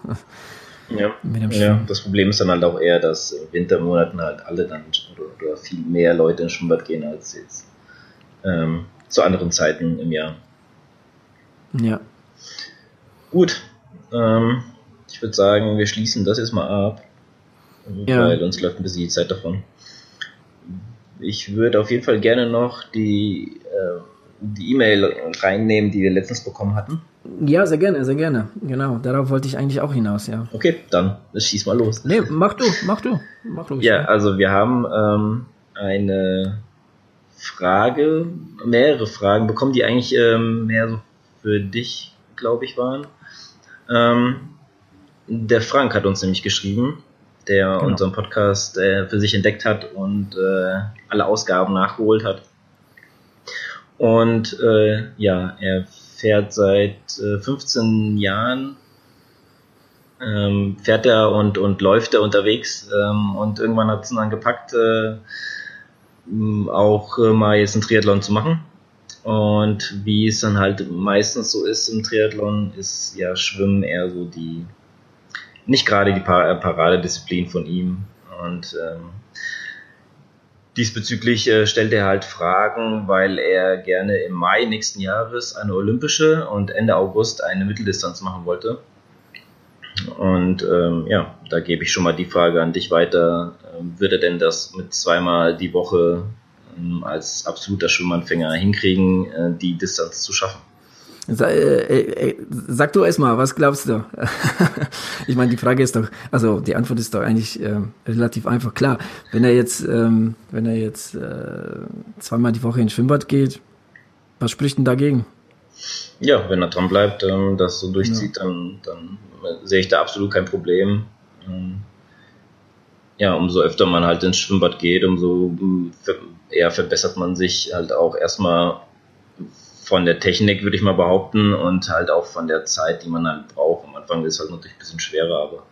Ja, ja, das Problem ist dann halt auch eher, dass in Wintermonaten halt alle dann oder, oder viel mehr Leute ins Schwimmbad gehen als jetzt ähm, zu anderen Zeiten im Jahr. Ja. Gut. Ähm, ich würde sagen, wir schließen das jetzt mal ab. Ja. Weil uns läuft ein bisschen die Zeit davon. Ich würde auf jeden Fall gerne noch die äh, die E-Mail reinnehmen, die wir letztens bekommen hatten. Ja, sehr gerne, sehr gerne. Genau, darauf wollte ich eigentlich auch hinaus, ja. Okay, dann schieß mal los. Nee, mach du, mach du, mach du. Ja, also wir haben ähm, eine Frage, mehrere Fragen bekommen, die eigentlich ähm, mehr so für dich, glaube ich, waren. Ähm, der Frank hat uns nämlich geschrieben, der genau. unseren Podcast äh, für sich entdeckt hat und äh, alle Ausgaben nachgeholt hat. Und äh, ja, er fährt seit äh, 15 Jahren, ähm, fährt er und, und läuft er unterwegs ähm, und irgendwann hat es dann gepackt, äh, auch äh, mal jetzt einen Triathlon zu machen und wie es dann halt meistens so ist im Triathlon, ist ja Schwimmen eher so die, nicht gerade die Paradedisziplin von ihm. Und ähm, diesbezüglich äh, stellt er halt Fragen, weil er gerne im Mai nächsten Jahres eine olympische und Ende August eine Mitteldistanz machen wollte. Und ähm, ja, da gebe ich schon mal die Frage an dich weiter. Ähm, würde denn das mit zweimal die Woche als absoluter Schwimmanfänger hinkriegen, äh, die Distanz zu schaffen. Sag, äh, äh, sag du erst mal, was glaubst du? ich meine, die Frage ist doch, also die Antwort ist doch eigentlich äh, relativ einfach. Klar, wenn er jetzt, ähm, wenn er jetzt äh, zweimal die Woche ins Schwimmbad geht, was spricht denn dagegen? Ja, wenn er dran bleibt, ähm, das so durchzieht, ja. dann, dann sehe ich da absolut kein Problem. Ähm, ja, umso öfter man halt ins Schwimmbad geht, umso eher verbessert man sich halt auch erstmal von der Technik, würde ich mal behaupten, und halt auch von der Zeit, die man halt braucht. Am Anfang ist es halt natürlich ein bisschen schwerer, aber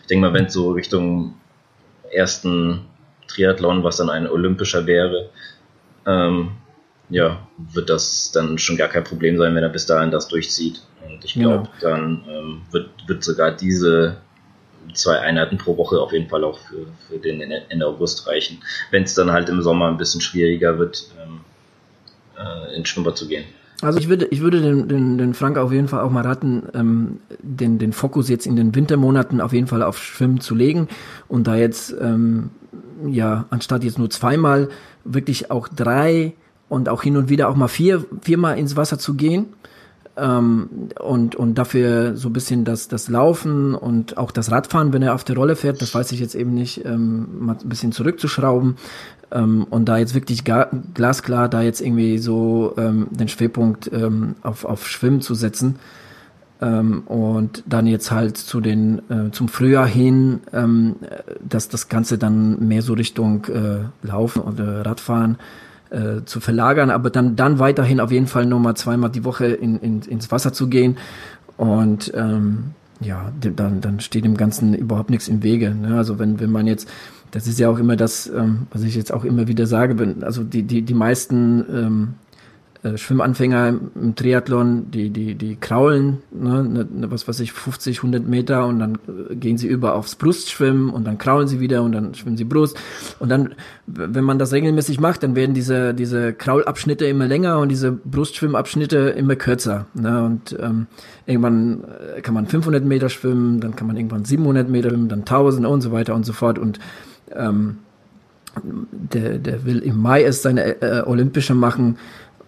ich denke mal, wenn es so Richtung ersten Triathlon, was dann ein olympischer wäre, ähm, ja, wird das dann schon gar kein Problem sein, wenn er bis dahin das durchzieht. Und ich glaube, ja. dann ähm, wird, wird sogar diese zwei Einheiten pro Woche auf jeden Fall auch für, für den Ende August reichen. Wenn es dann halt im Sommer ein bisschen schwieriger wird, ähm, äh, ins Schwimmbad zu gehen. Also ich würde, ich würde den, den, den Frank auf jeden Fall auch mal raten, ähm, den, den Fokus jetzt in den Wintermonaten auf jeden Fall auf Schwimmen zu legen und da jetzt ähm, ja anstatt jetzt nur zweimal wirklich auch drei und auch hin und wieder auch mal vier viermal ins Wasser zu gehen ähm, und, und dafür so ein bisschen das, das Laufen und auch das Radfahren, wenn er auf der Rolle fährt, das weiß ich jetzt eben nicht, ähm, mal ein bisschen zurückzuschrauben ähm, und da jetzt wirklich glasklar da jetzt irgendwie so ähm, den Schwerpunkt ähm, auf, auf Schwimmen zu setzen. Ähm, und dann jetzt halt zu den äh, zum Frühjahr hin, ähm, dass das Ganze dann mehr so Richtung äh, Laufen oder Radfahren äh, zu verlagern, aber dann, dann weiterhin auf jeden Fall nochmal zweimal die Woche in, in, ins Wasser zu gehen. Und ähm, ja, dann, dann steht dem Ganzen überhaupt nichts im Wege. Ne? Also wenn, wenn man jetzt, das ist ja auch immer das, ähm, was ich jetzt auch immer wieder sage, wenn, also die, die, die meisten ähm, äh, Schwimmanfänger im Triathlon, die, die, die kraulen, ne, ne, ne was weiß ich, 50, 100 Meter und dann äh, gehen sie über aufs Brustschwimmen und dann kraulen sie wieder und dann schwimmen sie Brust. Und dann, wenn man das regelmäßig macht, dann werden diese, diese Kraulabschnitte immer länger und diese Brustschwimmabschnitte immer kürzer. Ne? Und ähm, irgendwann äh, kann man 500 Meter schwimmen, dann kann man irgendwann 700 Meter schwimmen, dann 1000 und so weiter und so fort. Und ähm, der, der will im Mai erst seine äh, Olympische machen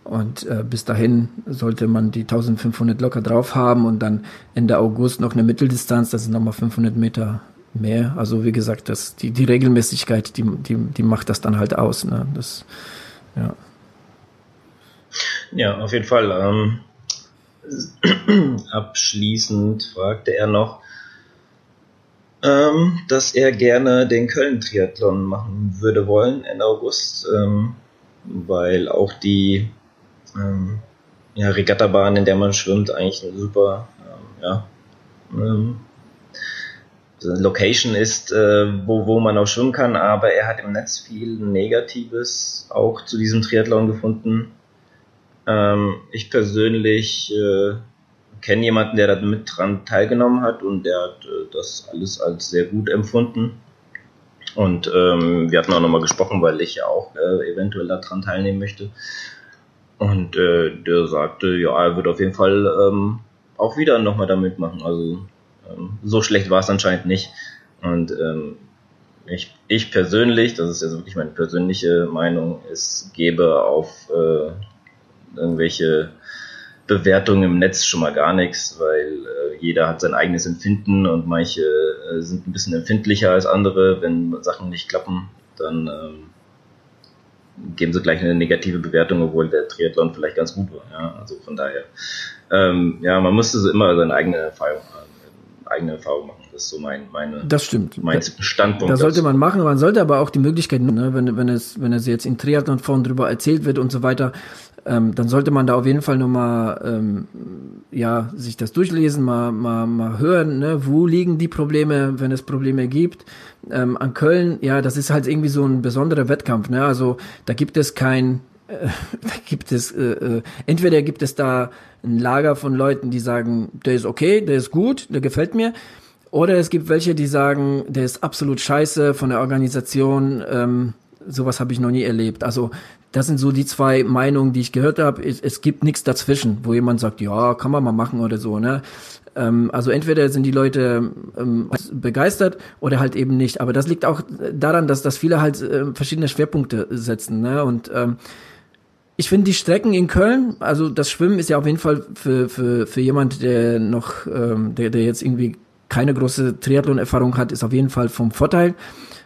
und äh, bis dahin sollte man die 1500 locker drauf haben und dann Ende August noch eine Mitteldistanz, das sind nochmal 500 Meter mehr. Also wie gesagt, das, die, die Regelmäßigkeit, die, die, die macht das dann halt aus. Ne? Das, ja. ja, auf jeden Fall. Ähm, abschließend fragte er noch, ähm, dass er gerne den Köln-Triathlon machen würde wollen Ende August, ähm, weil auch die ähm, ja, Regattabahn, in der man schwimmt, eigentlich eine super ähm, ja, ähm, Location ist, äh, wo, wo man auch schwimmen kann, aber er hat im Netz viel Negatives auch zu diesem Triathlon gefunden. Ähm, ich persönlich äh, kenne jemanden, der da mit dran teilgenommen hat und der hat äh, das alles als sehr gut empfunden. Und ähm, wir hatten auch nochmal gesprochen, weil ich ja auch äh, eventuell daran teilnehmen möchte. Und äh, der sagte, ja, er wird auf jeden Fall ähm, auch wieder nochmal da mitmachen. Also ähm, so schlecht war es anscheinend nicht. Und ähm, ich, ich persönlich, das ist jetzt wirklich meine persönliche Meinung, es gebe auf äh, irgendwelche Bewertungen im Netz schon mal gar nichts, weil äh, jeder hat sein eigenes Empfinden und manche äh, sind ein bisschen empfindlicher als andere. Wenn Sachen nicht klappen, dann ähm, geben sie gleich eine negative Bewertung, obwohl der Triathlon vielleicht ganz gut war. Ja? Also von daher, ähm, ja, man musste immer seine eigene Erfahrung, äh, eigene Erfahrung machen. Das ist so mein, meine, das stimmt. mein Standpunkt. Das sollte man machen. Man sollte aber auch die Möglichkeit, ne, wenn, wenn es, wenn es jetzt in Triathlon-Form drüber erzählt wird und so weiter, ähm, dann sollte man da auf jeden Fall nochmal ähm, ja, sich das durchlesen, mal, mal, mal hören, ne, wo liegen die Probleme, wenn es Probleme gibt. Ähm, an Köln, ja, das ist halt irgendwie so ein besonderer Wettkampf, ne? Also da gibt es kein, äh, da gibt es, äh, äh, entweder gibt es da ein Lager von Leuten, die sagen, der ist okay, der ist gut, der gefällt mir. Oder es gibt welche, die sagen, der ist absolut scheiße von der Organisation, ähm, sowas habe ich noch nie erlebt. Also das sind so die zwei Meinungen, die ich gehört habe. Es, es gibt nichts dazwischen, wo jemand sagt, ja, kann man mal machen oder so. Ne? Ähm, also entweder sind die Leute ähm, begeistert oder halt eben nicht. Aber das liegt auch daran, dass, dass viele halt äh, verschiedene Schwerpunkte setzen. Ne? Und ähm, ich finde die Strecken in Köln, also das Schwimmen ist ja auf jeden Fall für, für, für jemand, der noch, ähm, der, der jetzt irgendwie keine große Triathlon-Erfahrung hat, ist auf jeden Fall vom Vorteil,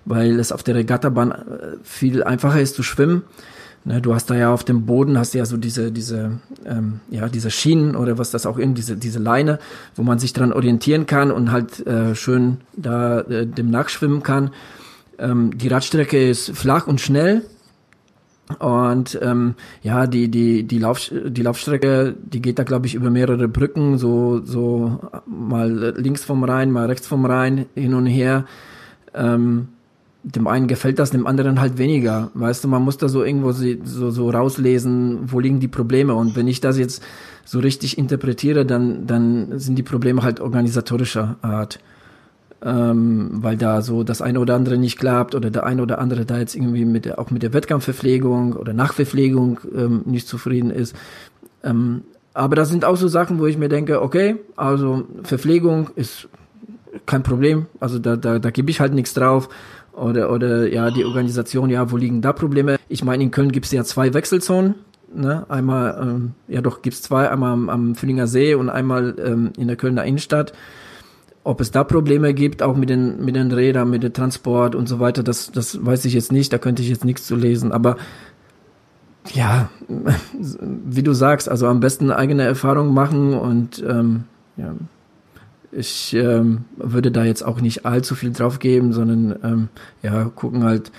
weil es auf der Regattabahn äh, viel einfacher ist zu schwimmen. Ne, du hast da ja auf dem Boden hast ja so diese diese ähm, ja diese Schienen oder was das auch in diese diese Leine, wo man sich dran orientieren kann und halt äh, schön da äh, dem nachschwimmen kann. Ähm, die Radstrecke ist flach und schnell und ähm, ja die die die Lauf die Laufstrecke die geht da glaube ich über mehrere Brücken so so mal links vom Rhein mal rechts vom Rhein hin und her. Ähm, dem einen gefällt das, dem anderen halt weniger. Weißt du, man muss da so irgendwo so, so rauslesen, wo liegen die Probleme. Und wenn ich das jetzt so richtig interpretiere, dann, dann sind die Probleme halt organisatorischer Art. Ähm, weil da so das eine oder andere nicht klappt oder der eine oder andere da jetzt irgendwie mit der, auch mit der Wettkampfverpflegung oder Nachverpflegung ähm, nicht zufrieden ist. Ähm, aber das sind auch so Sachen, wo ich mir denke, okay, also Verpflegung ist kein Problem, also da, da, da gebe ich halt nichts drauf oder, oder ja, die Organisation, ja, wo liegen da Probleme? Ich meine, in Köln gibt es ja zwei Wechselzonen. Ne? Einmal, ähm, ja doch, gibt es zwei, einmal am, am Füllinger See und einmal ähm, in der Kölner Innenstadt. Ob es da Probleme gibt, auch mit den, mit den Rädern, mit dem Transport und so weiter, das, das weiß ich jetzt nicht, da könnte ich jetzt nichts zu lesen. Aber ja, wie du sagst, also am besten eigene Erfahrung machen und ähm, ja, ich ähm, würde da jetzt auch nicht allzu viel drauf geben, sondern ähm, ja, gucken halt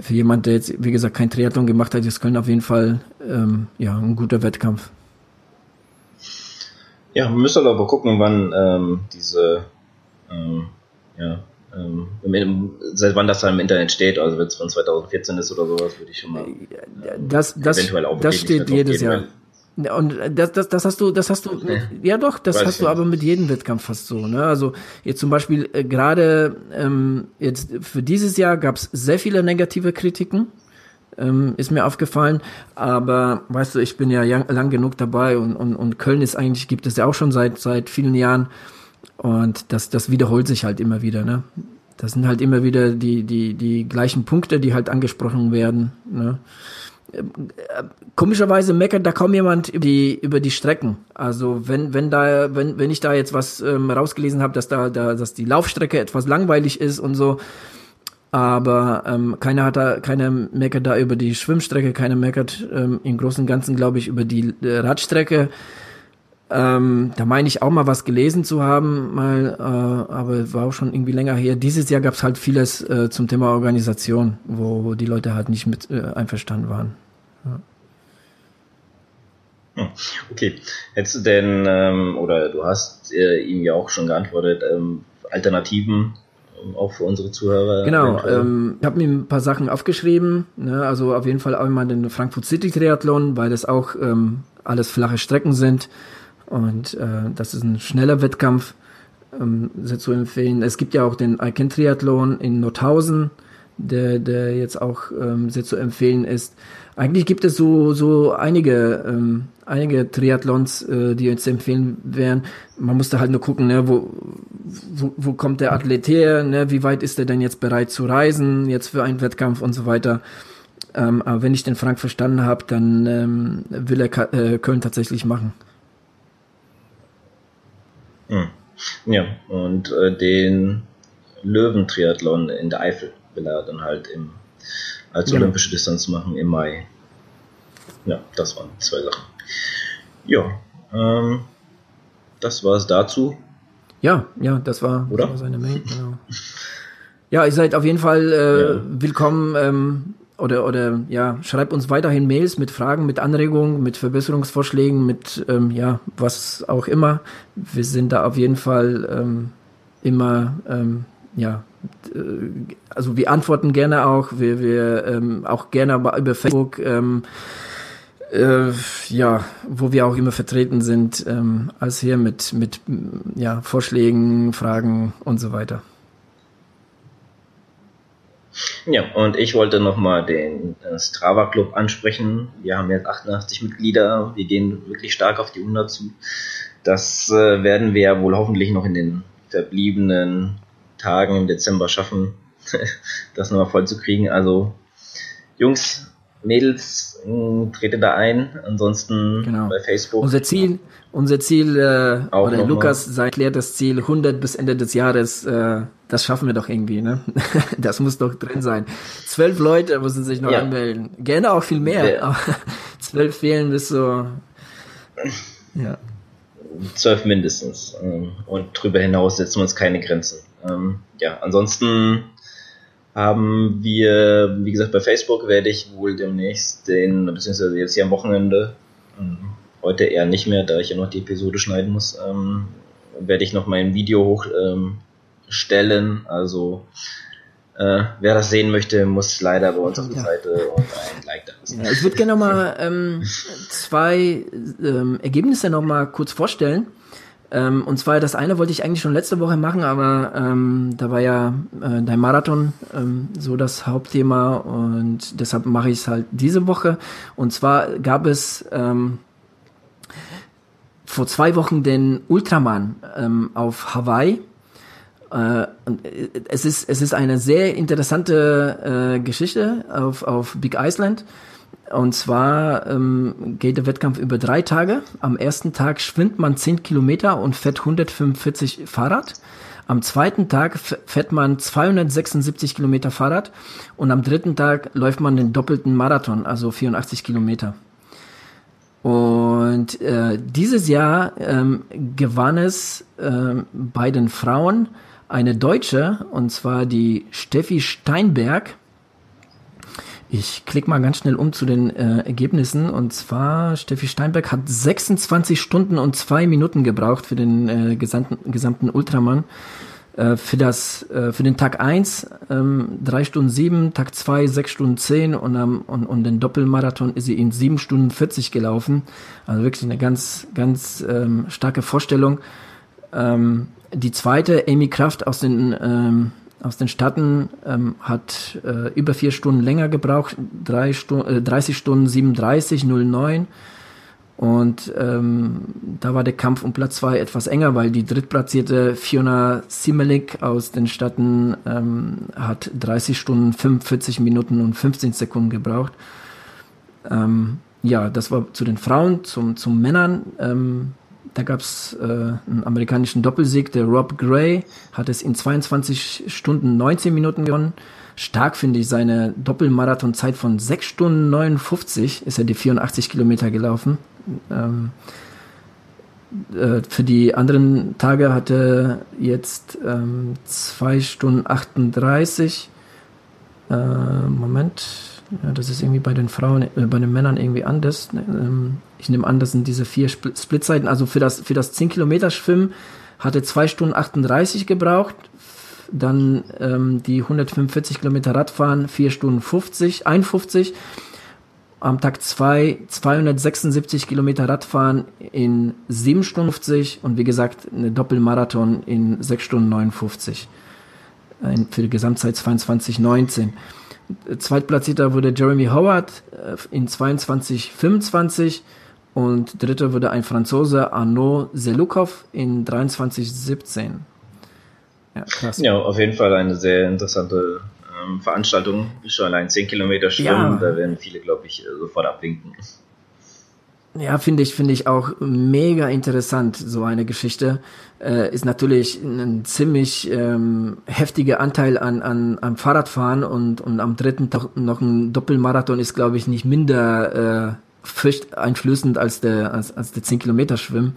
für jemand, der jetzt, wie gesagt, kein Triathlon gemacht hat, ist Köln auf jeden Fall ähm, ja, ein guter Wettkampf. Ja, wir müssen aber gucken, wann ähm, diese, ähm, ja, ähm, seit wann das dann im Internet steht, also wenn es von 2014 ist oder sowas, würde ich schon mal das, das, eventuell auch Das steht jedes Jahr. Und das, das, das hast du, das hast du, nee. ja doch, das Weiß hast du aber mit jedem Wettkampf fast so. Ne? Also jetzt zum Beispiel äh, gerade ähm, jetzt für dieses Jahr gab es sehr viele negative Kritiken, ähm, ist mir aufgefallen. Aber weißt du, ich bin ja lang genug dabei und, und, und Köln ist eigentlich gibt es ja auch schon seit seit vielen Jahren und das das wiederholt sich halt immer wieder. Ne? Das sind halt immer wieder die die die gleichen Punkte, die halt angesprochen werden. Ne? komischerweise meckert da kaum jemand über die, über die Strecken. Also wenn, wenn da, wenn, wenn ich da jetzt was ähm, rausgelesen habe, dass da, da, dass die Laufstrecke etwas langweilig ist und so, aber ähm, keiner hat da, keiner meckert da über die Schwimmstrecke, keiner meckert ähm, im Großen und Ganzen, glaube ich, über die äh, Radstrecke. Ähm, da meine ich auch mal was gelesen zu haben, mal, äh, aber war auch schon irgendwie länger her. Dieses Jahr gab es halt vieles äh, zum Thema Organisation, wo, wo die Leute halt nicht mit äh, einverstanden waren. Ja. Hm, okay. Hättest du denn, ähm, oder du hast äh, ihm ja auch schon geantwortet, ähm, Alternativen auch für unsere Zuhörer? Genau, ähm, ich habe mir ein paar Sachen aufgeschrieben. Ne? Also auf jeden Fall auch mal den Frankfurt City Triathlon, weil das auch ähm, alles flache Strecken sind. Und äh, das ist ein schneller Wettkampf, ähm, sehr zu empfehlen. Es gibt ja auch den Icon Triathlon in Nordhausen, der, der jetzt auch ähm, sehr zu empfehlen ist. Eigentlich gibt es so, so einige, ähm, einige Triathlons, äh, die jetzt empfehlen wären. Man musste halt nur gucken, ne, wo, wo, wo kommt der Athlet her, ne, wie weit ist er denn jetzt bereit zu reisen, jetzt für einen Wettkampf und so weiter. Ähm, aber wenn ich den Frank verstanden habe, dann ähm, will er äh, Köln tatsächlich machen. Hm. Ja, und äh, den Löwentriathlon in der Eifel will er dann halt im, als genau. olympische Distanz machen im Mai. Ja, das waren zwei Sachen. Ja, ähm, das war es dazu. Ja, ja, das war, Oder? Das war seine Mail. Genau. ja, ihr seid auf jeden Fall äh, ja. willkommen. Ähm, oder, oder ja, schreibt uns weiterhin Mails mit Fragen, mit Anregungen, mit Verbesserungsvorschlägen, mit ähm, ja, was auch immer. Wir sind da auf jeden Fall ähm, immer, ähm, ja, äh, also wir antworten gerne auch, wir, wir ähm, auch gerne über Facebook, ähm, äh, ja, wo wir auch immer vertreten sind, ähm, als hier mit, mit ja, Vorschlägen, Fragen und so weiter. Ja, und ich wollte nochmal den äh, Strava Club ansprechen. Wir haben jetzt 88 Mitglieder. Wir gehen wirklich stark auf die 100 zu. Das äh, werden wir wohl hoffentlich noch in den verbliebenen Tagen im Dezember schaffen, das nochmal voll zu kriegen. Also, Jungs, Mädels, trete da ein. Ansonsten genau. bei Facebook. Unser Ziel, unser Ziel, äh, oder Lukas sei erklärt das Ziel 100 bis Ende des Jahres. Äh, das schaffen wir doch irgendwie, ne? das muss doch drin sein. Zwölf Leute müssen sich noch ja. anmelden. Gerne auch viel mehr. Ja. zwölf fehlen bis so. Ja. Zwölf mindestens. Ähm, und darüber hinaus setzen wir uns keine Grenzen. Ähm, ja, ansonsten haben wir, wie gesagt, bei Facebook werde ich wohl demnächst den, beziehungsweise jetzt hier am Wochenende, ähm, heute eher nicht mehr, da ich ja noch die Episode schneiden muss, werde ich noch mein Video hoch, stellen. Also äh, wer das sehen möchte, muss leider bei uns auf die ja. Seite und ein Like da lassen. Ja, ich würde gerne noch mal ähm, zwei ähm, Ergebnisse noch mal kurz vorstellen. Ähm, und zwar das eine wollte ich eigentlich schon letzte Woche machen, aber ähm, da war ja äh, dein Marathon ähm, so das Hauptthema und deshalb mache ich es halt diese Woche. Und zwar gab es ähm, vor zwei Wochen den Ultraman ähm, auf Hawaii äh, es, ist, es ist eine sehr interessante äh, Geschichte auf, auf Big Island. Und zwar ähm, geht der Wettkampf über drei Tage. Am ersten Tag schwimmt man 10 Kilometer und fährt 145 Fahrrad. Am zweiten Tag fährt man 276 Kilometer Fahrrad und am dritten Tag läuft man den doppelten Marathon, also 84 Kilometer. Und äh, dieses Jahr ähm, gewann es äh, bei den Frauen eine Deutsche, und zwar die Steffi Steinberg. Ich klicke mal ganz schnell um zu den äh, Ergebnissen. Und zwar, Steffi Steinberg hat 26 Stunden und zwei Minuten gebraucht für den äh, gesamten, gesamten Ultraman. Äh, für, das, äh, für den Tag 1 ähm, 3 Stunden 7, Tag 2 6 Stunden 10 und, ähm, und, und den Doppelmarathon ist sie in 7 Stunden 40 gelaufen. Also wirklich eine ganz, ganz ähm, starke Vorstellung. Ähm, die zweite, Amy Kraft aus den, ähm, aus den Staaten, ähm, hat äh, über vier Stunden länger gebraucht, drei Stu äh, 30 Stunden 37, 09. Und ähm, da war der Kampf um Platz zwei etwas enger, weil die drittplatzierte Fiona Simelik aus den Staaten ähm, hat 30 Stunden, 45 Minuten und 15 Sekunden gebraucht. Ähm, ja, das war zu den Frauen, zum, zum Männern. Da gab es äh, einen amerikanischen Doppelsieg. Der Rob Gray hat es in 22 Stunden 19 Minuten gewonnen. Stark finde ich seine Doppelmarathonzeit von 6 Stunden 59 ist er die 84 Kilometer gelaufen. Ähm, äh, für die anderen Tage hatte jetzt ähm, 2 Stunden 38. Äh, Moment, ja, das ist irgendwie bei den Frauen, äh, bei den Männern irgendwie anders. Ähm, ich nehme an, das sind diese vier Spl Splitzeiten. Also für das, für das 10 Kilometer Schwimmen hatte 2 Stunden 38 gebraucht. Dann ähm, die 145 Kilometer Radfahren 4 Stunden 50, 51 am Tag 2 276 Kilometer Radfahren in 7 Stunden 50 und wie gesagt eine Doppelmarathon in 6 Stunden 59 für die Gesamtzeit 22,19. Zweitplatzierter wurde Jeremy Howard äh, in 22,25 und dritter wurde ein Franzose Arnaud Selukov in 23,17. Ja, krass. Ja, auf jeden Fall eine sehr interessante ähm, Veranstaltung. Schon allein 10 Kilometer schwimmen, ja. da werden viele, glaube ich, äh, sofort abwinken. Ja, finde ich, finde ich auch mega interessant, so eine Geschichte. Äh, ist natürlich ein ziemlich ähm, heftiger Anteil an, an, am Fahrradfahren und, und am dritten Tag noch ein Doppelmarathon ist, glaube ich, nicht minder äh, furchteinflößend als der, als, als der 10 Kilometer Schwimmen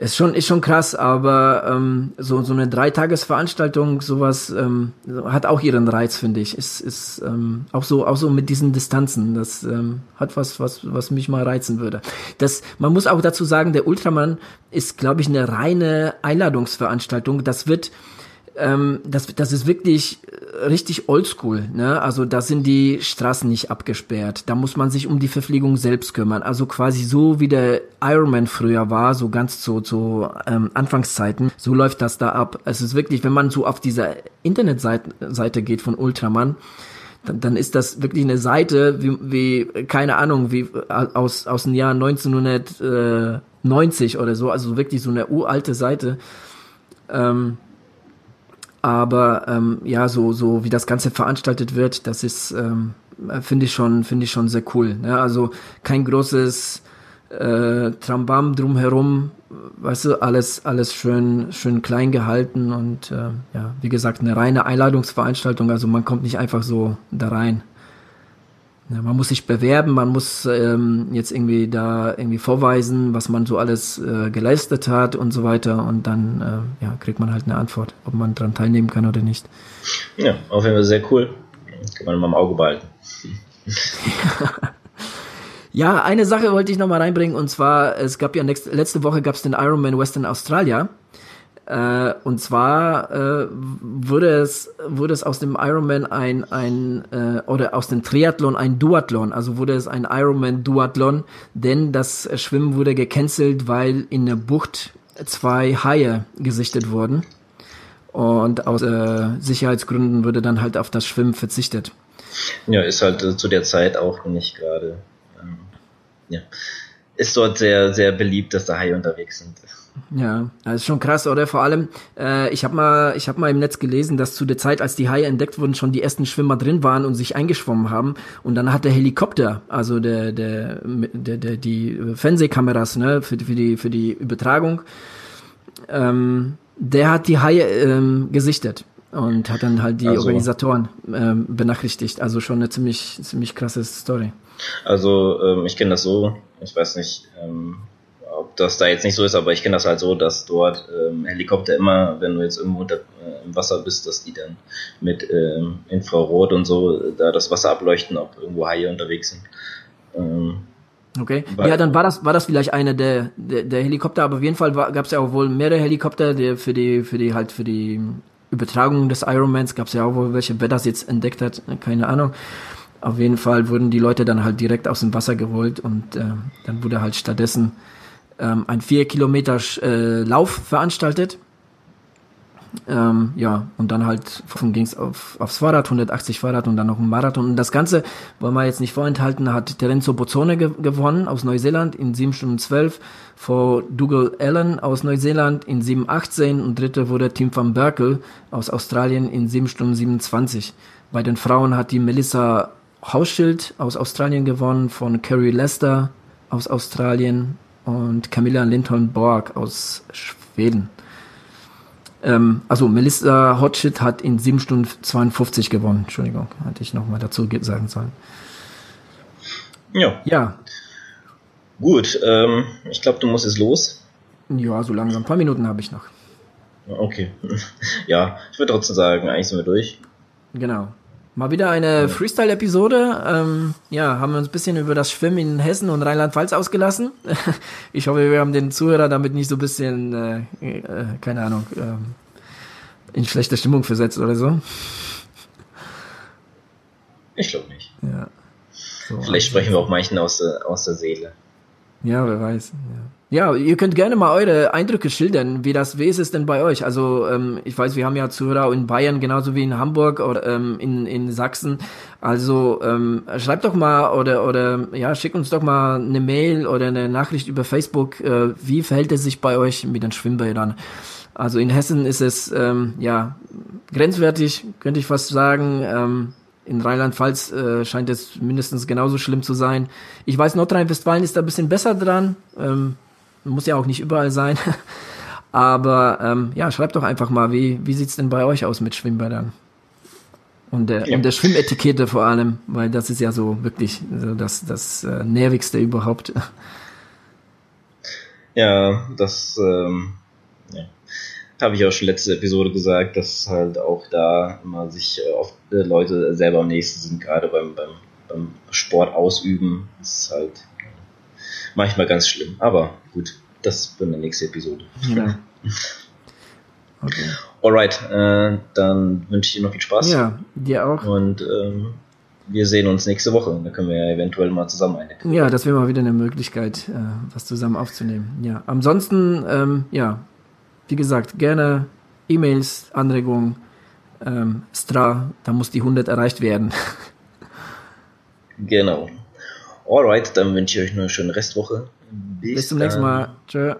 ist schon ist schon krass, aber ähm, so so eine Dreitagesveranstaltung, sowas ähm, hat auch ihren Reiz, finde ich. Ist ist ähm, auch so auch so mit diesen Distanzen, das ähm, hat was was was mich mal reizen würde. Das man muss auch dazu sagen, der Ultraman ist, glaube ich, eine reine Einladungsveranstaltung. Das wird ähm, das, das ist wirklich richtig oldschool. Ne? Also da sind die Straßen nicht abgesperrt. Da muss man sich um die Verpflegung selbst kümmern. Also quasi so wie der Ironman früher war, so ganz zu, zu ähm, Anfangszeiten. So läuft das da ab. Es ist wirklich, wenn man so auf diese Internetseite Seite geht von Ultraman, dann, dann ist das wirklich eine Seite wie, wie keine Ahnung, wie aus, aus dem Jahr 1990 oder so. Also wirklich so eine uralte Seite. Ähm, aber ähm, ja, so, so wie das Ganze veranstaltet wird, das ist, ähm, finde ich schon, finde ich schon sehr cool. Ne? Also kein großes äh, Trambam drumherum, weißt du, alles, alles schön, schön klein gehalten und äh, ja, wie gesagt, eine reine Einladungsveranstaltung. Also man kommt nicht einfach so da rein. Man muss sich bewerben, man muss ähm, jetzt irgendwie da irgendwie vorweisen, was man so alles äh, geleistet hat und so weiter und dann äh, ja, kriegt man halt eine Antwort, ob man daran teilnehmen kann oder nicht. Ja, auf jeden Fall sehr cool. Kann man immer im Auge behalten. ja, eine Sache wollte ich noch mal reinbringen und zwar, es gab ja nächste, letzte Woche gab es den Ironman Western Australia äh, und zwar äh, wurde es wurde es aus dem Ironman ein ein äh, oder aus dem Triathlon ein Duathlon, also wurde es ein Ironman Duathlon, denn das Schwimmen wurde gecancelt, weil in der Bucht zwei Haie gesichtet wurden und aus äh, Sicherheitsgründen wurde dann halt auf das Schwimmen verzichtet. Ja, ist halt äh, zu der Zeit auch nicht gerade. Ähm, ja, ist dort sehr sehr beliebt, dass da Haie unterwegs sind. Ja, das ist schon krass, oder? Vor allem, äh, ich habe mal, ich habe mal im Netz gelesen, dass zu der Zeit, als die Haie entdeckt wurden, schon die ersten Schwimmer drin waren und sich eingeschwommen haben. Und dann hat der Helikopter, also der, der, der, der die Fernsehkameras, ne, für, für die, für die Übertragung, ähm, der hat die Haie ähm, gesichtet und hat dann halt die also, Organisatoren ähm, benachrichtigt. Also schon eine ziemlich, ziemlich krasse Story. Also ähm, ich kenne das so, ich weiß nicht. Ähm das da jetzt nicht so ist, aber ich kenne das halt so, dass dort ähm, Helikopter immer, wenn du jetzt irgendwo unter, äh, im Wasser bist, dass die dann mit ähm, Infrarot und so da das Wasser ableuchten, ob irgendwo Haie unterwegs sind. Ähm, Okay. ja, dann war das war das vielleicht eine der der, der Helikopter, aber auf jeden Fall gab es ja auch wohl mehrere Helikopter, die für die für die halt für die Übertragung des Ironmans gab es ja auch wohl welche, wer das jetzt entdeckt hat, keine Ahnung. Auf jeden Fall wurden die Leute dann halt direkt aus dem Wasser geholt und äh, dann wurde halt stattdessen ähm, ein vier Kilometer äh, Lauf veranstaltet ähm, ja, und dann halt ging es auf, aufs Fahrrad, 180 Fahrrad und dann noch ein Marathon. Und das Ganze, wollen wir jetzt nicht vorenthalten, hat Terenzo Bozzone ge gewonnen aus Neuseeland in 7 Stunden 12, vor Dougal Allen aus Neuseeland in 7,18 und dritte wurde Tim van Berkel aus Australien in 7 Stunden 27. Bei den Frauen hat die Melissa Hausschild aus Australien gewonnen, von Carrie Lester aus Australien und Camilla Lindholm Borg aus Schweden. Ähm, also Melissa Hotchit hat in 7 Stunden 52 gewonnen. Entschuldigung, hatte ich nochmal dazu sagen sollen. Ja. Ja. Gut, ähm, ich glaube, du musst jetzt los. Ja, so langsam. Ein paar Minuten habe ich noch. Okay. Ja, ich würde trotzdem sagen, eigentlich sind wir durch. Genau. Mal wieder eine Freestyle-Episode. Ähm, ja, haben wir uns ein bisschen über das Schwimmen in Hessen und Rheinland-Pfalz ausgelassen. ich hoffe, wir haben den Zuhörer damit nicht so ein bisschen, äh, äh, keine Ahnung, äh, in schlechte Stimmung versetzt oder so. Ich glaube nicht. Ja. So, Vielleicht sprechen wir auch manchen aus der, aus der Seele. Ja, wer weiß. Ja. Ja, ihr könnt gerne mal eure Eindrücke schildern. Wie das, wie ist es denn bei euch? Also ähm, ich weiß, wir haben ja Zuhörer in Bayern genauso wie in Hamburg oder ähm, in, in Sachsen. Also ähm, schreibt doch mal oder oder ja, schickt uns doch mal eine Mail oder eine Nachricht über Facebook. Äh, wie verhält es sich bei euch mit den Schwimmbädern? Also in Hessen ist es ähm, ja grenzwertig, könnte ich fast sagen. Ähm, in Rheinland-Pfalz äh, scheint es mindestens genauso schlimm zu sein. Ich weiß, Nordrhein-Westfalen ist da ein bisschen besser dran. Ähm, muss ja auch nicht überall sein. Aber ähm, ja, schreibt doch einfach mal, wie, wie sieht's denn bei euch aus mit Schwimmbädern? Und der, ja. und der Schwimmetikette vor allem, weil das ist ja so wirklich so das, das äh, Nervigste überhaupt. Ja, das ähm, ja. habe ich auch schon letzte Episode gesagt, dass halt auch da immer sich äh, oft äh, Leute selber am nächsten sind, gerade beim, beim, beim Sport ausüben. Das ist halt manchmal ganz schlimm. Aber gut, das wird eine nächste Episode. Ja. Okay. Alright, äh, dann wünsche ich dir noch viel Spaß. Ja, dir auch. Und ähm, wir sehen uns nächste Woche. Da können wir ja eventuell mal zusammen eine. Ja, das wäre mal wieder eine Möglichkeit, äh, was zusammen aufzunehmen. Ja, ansonsten, ähm, ja, wie gesagt, gerne E-Mails, Anregungen, ähm, Stra, da muss die 100 erreicht werden. genau. Alright, dann wünsche ich euch eine schöne Restwoche. Bis, Bis zum nächsten Mal. Tschö.